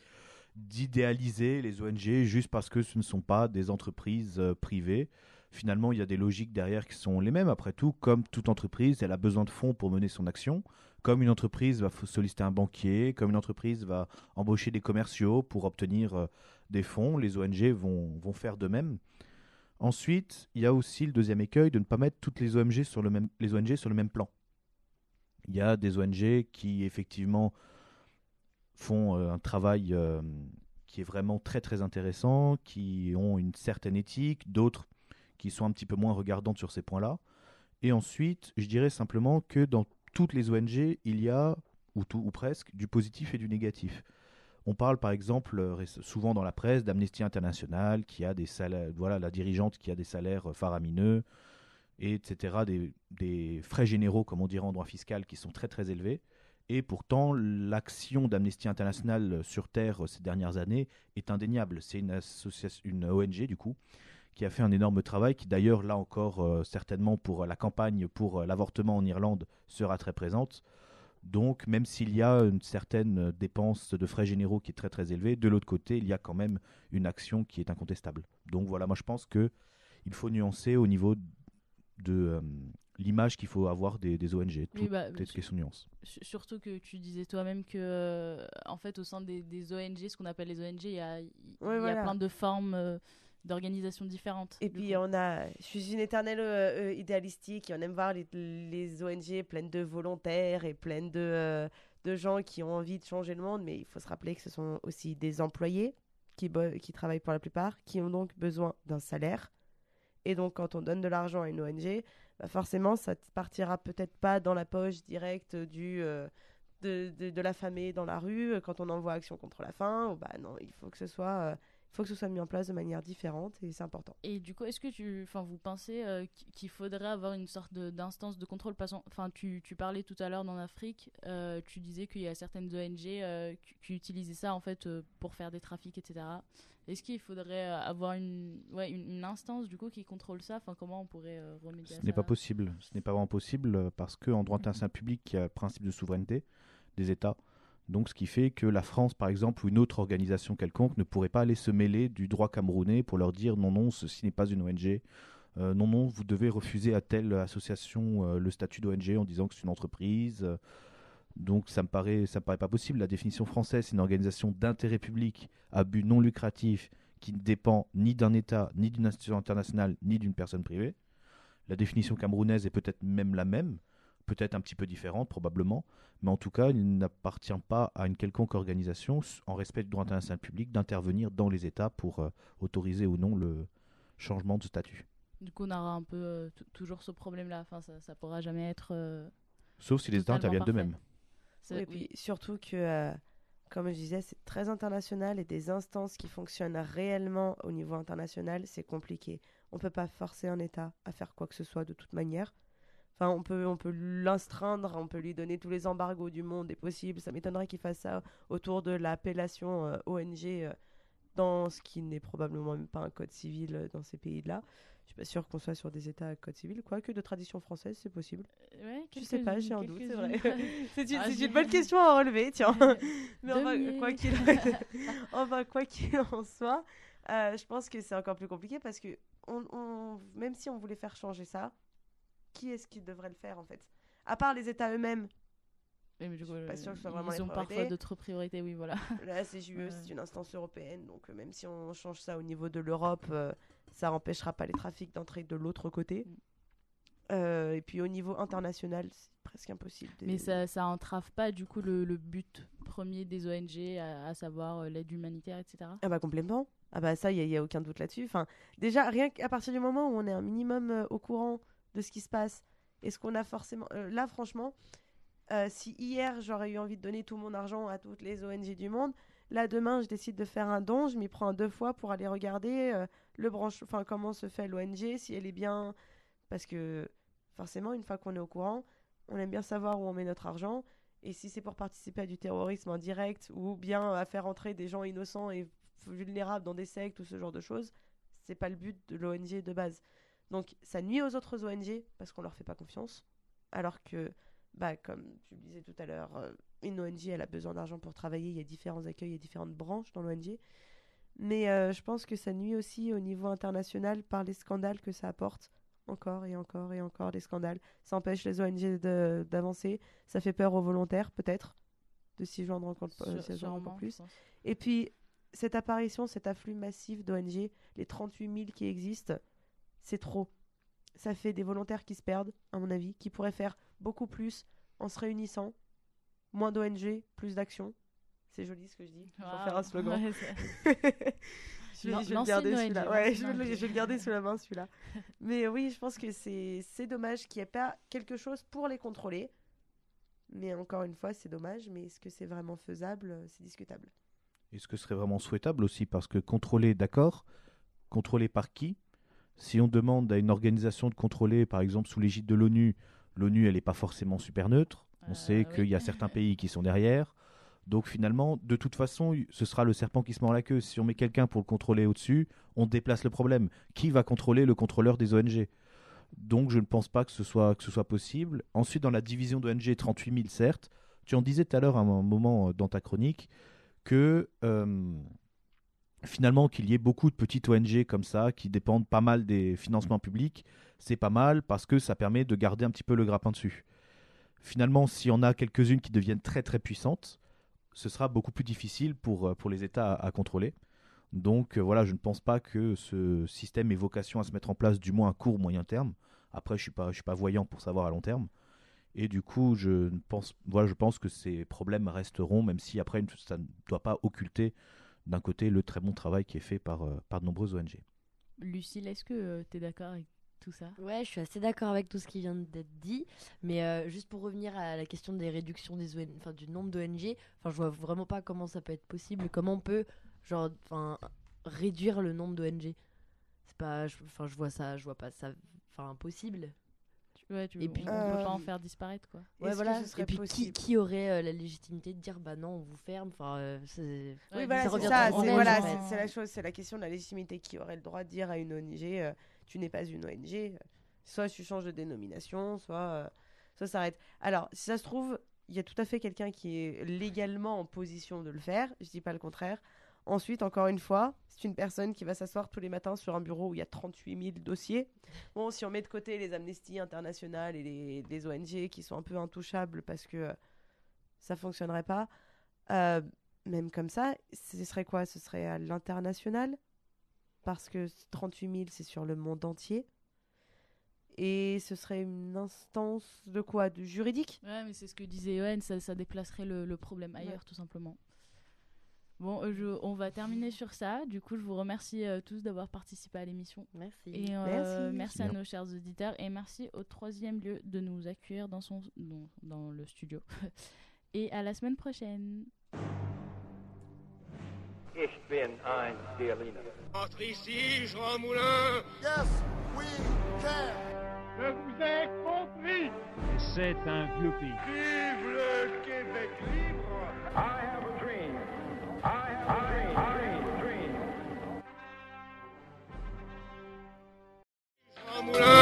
[SPEAKER 2] d'idéaliser les ONG juste parce que ce ne sont pas des entreprises euh, privées. Finalement, il y a des logiques derrière qui sont les mêmes. Après tout, comme toute entreprise, elle a besoin de fonds pour mener son action. Comme une entreprise va solliciter un banquier, comme une entreprise va embaucher des commerciaux pour obtenir euh, des fonds, les ONG vont, vont faire de même. Ensuite, il y a aussi le deuxième écueil de ne pas mettre toutes les ONG sur le même, les sur le même plan. Il y a des ONG qui effectivement font euh, un travail euh, qui est vraiment très très intéressant, qui ont une certaine éthique, d'autres qui sont un petit peu moins regardantes sur ces points-là. Et ensuite, je dirais simplement que dans toutes les ONG, il y a, ou tout ou presque, du positif et du négatif. On parle par exemple euh, souvent dans la presse d'Amnesty International, qui a des salaires, voilà, la dirigeante qui a des salaires euh, faramineux, et etc., des, frais généraux, comme on dirait en droit fiscal, qui sont très très élevés. Et pourtant, l'action d'Amnesty International sur Terre euh, ces dernières années est indéniable. C'est une, une ONG, du coup, qui a fait un énorme travail, qui d'ailleurs, là encore, euh, certainement pour la campagne pour euh, l'avortement en Irlande, sera très présente. Donc, même s'il y a une certaine euh, dépense de frais généraux qui est très très élevée, de l'autre côté, il y a quand même une action qui est incontestable. Donc voilà, moi je pense que il faut nuancer au niveau de euh, l'image qu'il faut avoir des, des ONG. Tout
[SPEAKER 3] Oui, bah,
[SPEAKER 2] est question de nuance.
[SPEAKER 3] Su- Surtout que tu disais toi-même que, euh, en fait, au sein des, des ONG, ce qu'on appelle les ONG, il y a, y plein de formes euh, d'organisations différentes.
[SPEAKER 6] Et puis
[SPEAKER 3] coup.
[SPEAKER 6] on a, je suis une éternelle euh, euh, idéalistique et on aime voir les, les ONG pleines de volontaires et pleines de, euh, de gens qui ont envie de changer le monde, mais il faut se rappeler que ce sont aussi des employés qui, qui travaillent pour la plupart, qui ont donc besoin d'un salaire. Et donc quand on donne de l'argent à une ONG, bah forcément ça t- partira peut-être pas dans la poche directe du, euh, de, de, de l'affamé dans la rue quand on envoie Action contre la faim. ou bah non, il faut que ce soit... il faut que ce soit mis en place de manière différente et c'est important.
[SPEAKER 3] Et du coup, est-ce que tu, enfin, vous pensez euh, qu- qu'il faudrait avoir une sorte de- d'instance de, contrôle? Passant Enfin, tu, tu parlais tout à l'heure dans l'Afrique, euh, tu disais qu'il y a certaines ONG euh, qui, qui utilisaient ça en fait euh, pour faire des trafics, etc. Est-ce qu'il faudrait avoir une, ouais, une, une instance du coup qui contrôle ça? Enfin, comment on pourrait euh, remédier à
[SPEAKER 2] Ce n'est
[SPEAKER 3] ça?
[SPEAKER 2] pas possible. Ce n'est pas vraiment possible parce qu'en droit international public, il y a le principe de souveraineté des États. Donc, ce qui fait que la France, par exemple, ou une autre organisation quelconque ne pourrait pas aller se mêler du droit camerounais pour leur dire non, non, ceci n'est pas une ONG. Euh, non, non, vous devez refuser à telle association euh, le statut d'ONG en disant que c'est une entreprise. Donc, ça me paraît, ça me paraît pas possible. La définition française, c'est une organisation d'intérêt public à but non lucratif qui ne dépend ni d'un État, ni d'une institution internationale, ni d'une personne privée. La définition camerounaise est peut-être même la même. Peut-être un petit peu différentes, probablement, mais en tout cas, il n'appartient pas à une quelconque organisation, en respect du droit international public, d'intervenir dans les États pour euh, autoriser ou non le changement de statut.
[SPEAKER 3] Du coup, on aura un peu euh, toujours ce problème-là. Enfin, ça, ça pourra jamais être. euh,
[SPEAKER 2] Sauf si les États interviennent d'eux-mêmes.
[SPEAKER 6] Oui, et
[SPEAKER 3] oui.
[SPEAKER 6] puis surtout que, euh, comme je disais, c'est très international et des instances qui fonctionnent réellement au niveau international, c'est compliqué. On peut pas forcer un État à faire quoi que ce soit de toute manière. Enfin, on peut, on peut l'instreindre, on peut lui donner tous les embargos du monde est possible. Ça m'étonnerait qu'il fasse ça autour de l'appellation euh, ONG euh, dans ce qui n'est probablement même pas un code civil euh, dans ces pays-là. Je suis pas sûre qu'on soit sur des États à code civil, quoique de tradition française, c'est possible.
[SPEAKER 3] Ouais,
[SPEAKER 6] Je sais pas, j'ai un doute, c'est vrai. (laughs) C'est une,
[SPEAKER 3] Ah,
[SPEAKER 6] une bonne question à relever, tiens. (laughs) Mais (laughs) enfin, quoi qu'il enfin, en soit, je pense que c'est encore plus compliqué parce que on, on- même si on voulait faire changer ça, qui est-ce qui devrait le faire en fait? À part les États eux-mêmes,
[SPEAKER 3] mais du
[SPEAKER 6] Je
[SPEAKER 3] coup,
[SPEAKER 6] suis pas
[SPEAKER 3] euh,
[SPEAKER 6] sûre que ce soit vraiment
[SPEAKER 3] ils ont parfois d'autres priorités, oui, voilà. (laughs)
[SPEAKER 6] la CJUE
[SPEAKER 3] Ouais.
[SPEAKER 6] c'est une instance européenne, donc euh, même si on change ça au niveau de l'Europe, euh, ça empêchera pas les trafics d'entrer de l'autre côté.
[SPEAKER 3] Mm.
[SPEAKER 6] Euh, et puis au niveau international, c'est presque impossible. de-
[SPEAKER 3] Mais ça, ça entrave pas, du coup, le, le but premier des ONG, à, à savoir euh, l'aide humanitaire, etc.
[SPEAKER 6] Ah bah complètement. Ah bah ça, il n'y a, aucun doute là-dessus. Enfin, déjà, rien qu'à partir du moment où on est un minimum au courant de ce qui se passe, est-ce qu'on a forcément... euh, là, franchement, euh, si hier, j'aurais eu envie de donner tout mon argent à toutes les ONG du monde, là, demain, je décide de faire un don, je m'y prends deux fois pour aller regarder euh, le branche... enfin, comment se fait l'ONG, si elle est bien... Parce que, forcément, une fois qu'on est au courant, on aime bien savoir où on met notre argent. Et si c'est pour participer à du terrorisme indirect ou bien à faire entrer des gens innocents et vulnérables dans des sectes ou ce genre de choses, c'est pas le but de l'ONG de base. Donc ça nuit aux autres ONG parce qu'on leur fait pas confiance. Alors que, bah, comme tu le disais tout à l'heure, euh, une ONG elle a besoin d'argent pour travailler, il y a différents accueils, il y a différentes branches dans l'ONG. Mais euh, je pense que ça nuit aussi au niveau international par les scandales que ça apporte. Encore et encore et encore des scandales. Ça empêche les ONG d'avancer. Ça fait peur aux volontaires, peut-être, de s'y joindre encore, euh, encore plus. Et puis, cette apparition, cet afflux massif d'ONG, les 38 000 qui existent, c'est trop. Ça fait des volontaires qui se perdent, à mon avis, qui pourraient faire beaucoup plus en se réunissant. Moins d'ONG, plus d'actions. C'est joli ce que je dis. Je vais en faire un slogan.
[SPEAKER 3] Ouais, (laughs)
[SPEAKER 6] je, vais- je le garder celui-là. Ouais, je vais, je vais le sous la main celui-là. (laughs) Mais oui, je pense que c'est c'est dommage qu'il n'y ait pas quelque chose pour les contrôler. Mais encore une fois, c'est dommage. Mais est-ce que c'est vraiment faisable? C'est discutable.
[SPEAKER 2] Et ce que serait vraiment souhaitable aussi, parce que contrôler, d'accord, contrôler par qui? Si on demande à une organisation de contrôler, par exemple sous l'égide de l'ONU, l'ONU, elle n'est pas forcément super neutre. On
[SPEAKER 3] Euh,
[SPEAKER 2] sait qu'il y a certains pays qui sont derrière. Donc finalement, de toute façon, ce sera le serpent qui se mord la queue. Si on met quelqu'un pour le contrôler au-dessus, on déplace le problème. Qui va contrôler le contrôleur des ONG Donc je ne pense pas que ce soit, que ce soit possible. Ensuite, dans la division d'ONG, 38 000 certes. Tu en disais tout à l'heure à un moment euh, dans ta chronique que euh, finalement qu'il y ait beaucoup de petites ONG comme ça qui dépendent pas mal des financements publics, c'est pas mal parce que ça permet de garder un petit peu le grappin dessus. Finalement, si on a quelques-unes qui deviennent très très puissantes, ce sera beaucoup plus difficile pour, euh, pour les États à, contrôler. Donc euh, voilà, je ne pense pas que ce système ait vocation à se mettre en place du moins à court ou moyen terme. Après, je suis pas, je suis pas voyant pour savoir à long terme. Et du coup, je ne pense, voilà, je pense que ces problèmes resteront, même si après, ça ne doit pas occulter d'un côté le très bon travail qui est fait par, euh, par de nombreuses ONG.
[SPEAKER 3] Lucille, est-ce que tu es d'accord avec tout ça?
[SPEAKER 5] Ouais, je suis assez d'accord avec tout ce qui vient d'être dit, mais euh, juste pour revenir à la question des réductions des ONG, enfin du nombre d'ONG, enfin je vois vraiment pas comment ça peut être possible, comment on peut genre enfin réduire le nombre d'ONG. C'est pas, je- enfin je vois ça, je vois pas ça, enfin impossible.
[SPEAKER 3] Tu- Ouais, tu,
[SPEAKER 5] Et puis-
[SPEAKER 3] on, on peut
[SPEAKER 6] Euh,
[SPEAKER 3] pas en faire disparaître, quoi.
[SPEAKER 5] Ouais,
[SPEAKER 6] Est-ce que
[SPEAKER 5] voilà.
[SPEAKER 6] ce serait
[SPEAKER 5] Et puis qui,
[SPEAKER 6] possible
[SPEAKER 5] qui aurait euh, la légitimité de dire bah non on vous ferme, enfin euh, c'est-
[SPEAKER 6] Oui,
[SPEAKER 3] Ouais,
[SPEAKER 6] voilà,
[SPEAKER 5] ça
[SPEAKER 6] c'est ça. C'est voilà,
[SPEAKER 5] en fait.
[SPEAKER 6] la chose, c'est la question de la légitimité. Qui aurait le droit de dire à une ONG, euh, tu n'es pas une ONG Soit tu changes de dénomination, soit, euh, soit ça s'arrête. Alors, si ça se trouve, il y a tout à fait quelqu'un qui est légalement en position de le faire. Je dis pas le contraire. Ensuite, encore une fois, c'est une personne qui va s'asseoir tous les matins sur un bureau où il y a 38 000 dossiers. Bon, si on met de côté les amnesties internationales et les, les ONG qui sont un peu intouchables parce que ça fonctionnerait pas, euh, même comme ça, ce serait quoi? Ce serait à l'international? Parce que 38 000, c'est sur le monde entier. Et ce serait une instance de quoi? De juridique?
[SPEAKER 3] Ouais, mais c'est ce que disait Yoann, ça, ça déplacerait le, le problème ailleurs, tout simplement. Bon, euh, je- on va terminer sur ça. Du coup, je vous remercie euh, tous d'avoir participé à l'émission.
[SPEAKER 5] Merci.
[SPEAKER 3] Et euh,
[SPEAKER 6] Merci.
[SPEAKER 3] merci à nos chers auditeurs et merci au troisième lieu de nous accueillir dans, son, dans, dans le studio. (laughs) et à la semaine prochaine.
[SPEAKER 1] Ich bin ein Berliner. Entre ici, Jean Moulin.
[SPEAKER 8] Yes, we can.
[SPEAKER 1] Je vous ai compris.
[SPEAKER 9] C'est un vieux pays.
[SPEAKER 1] Vive le Québec libre. I am Mula!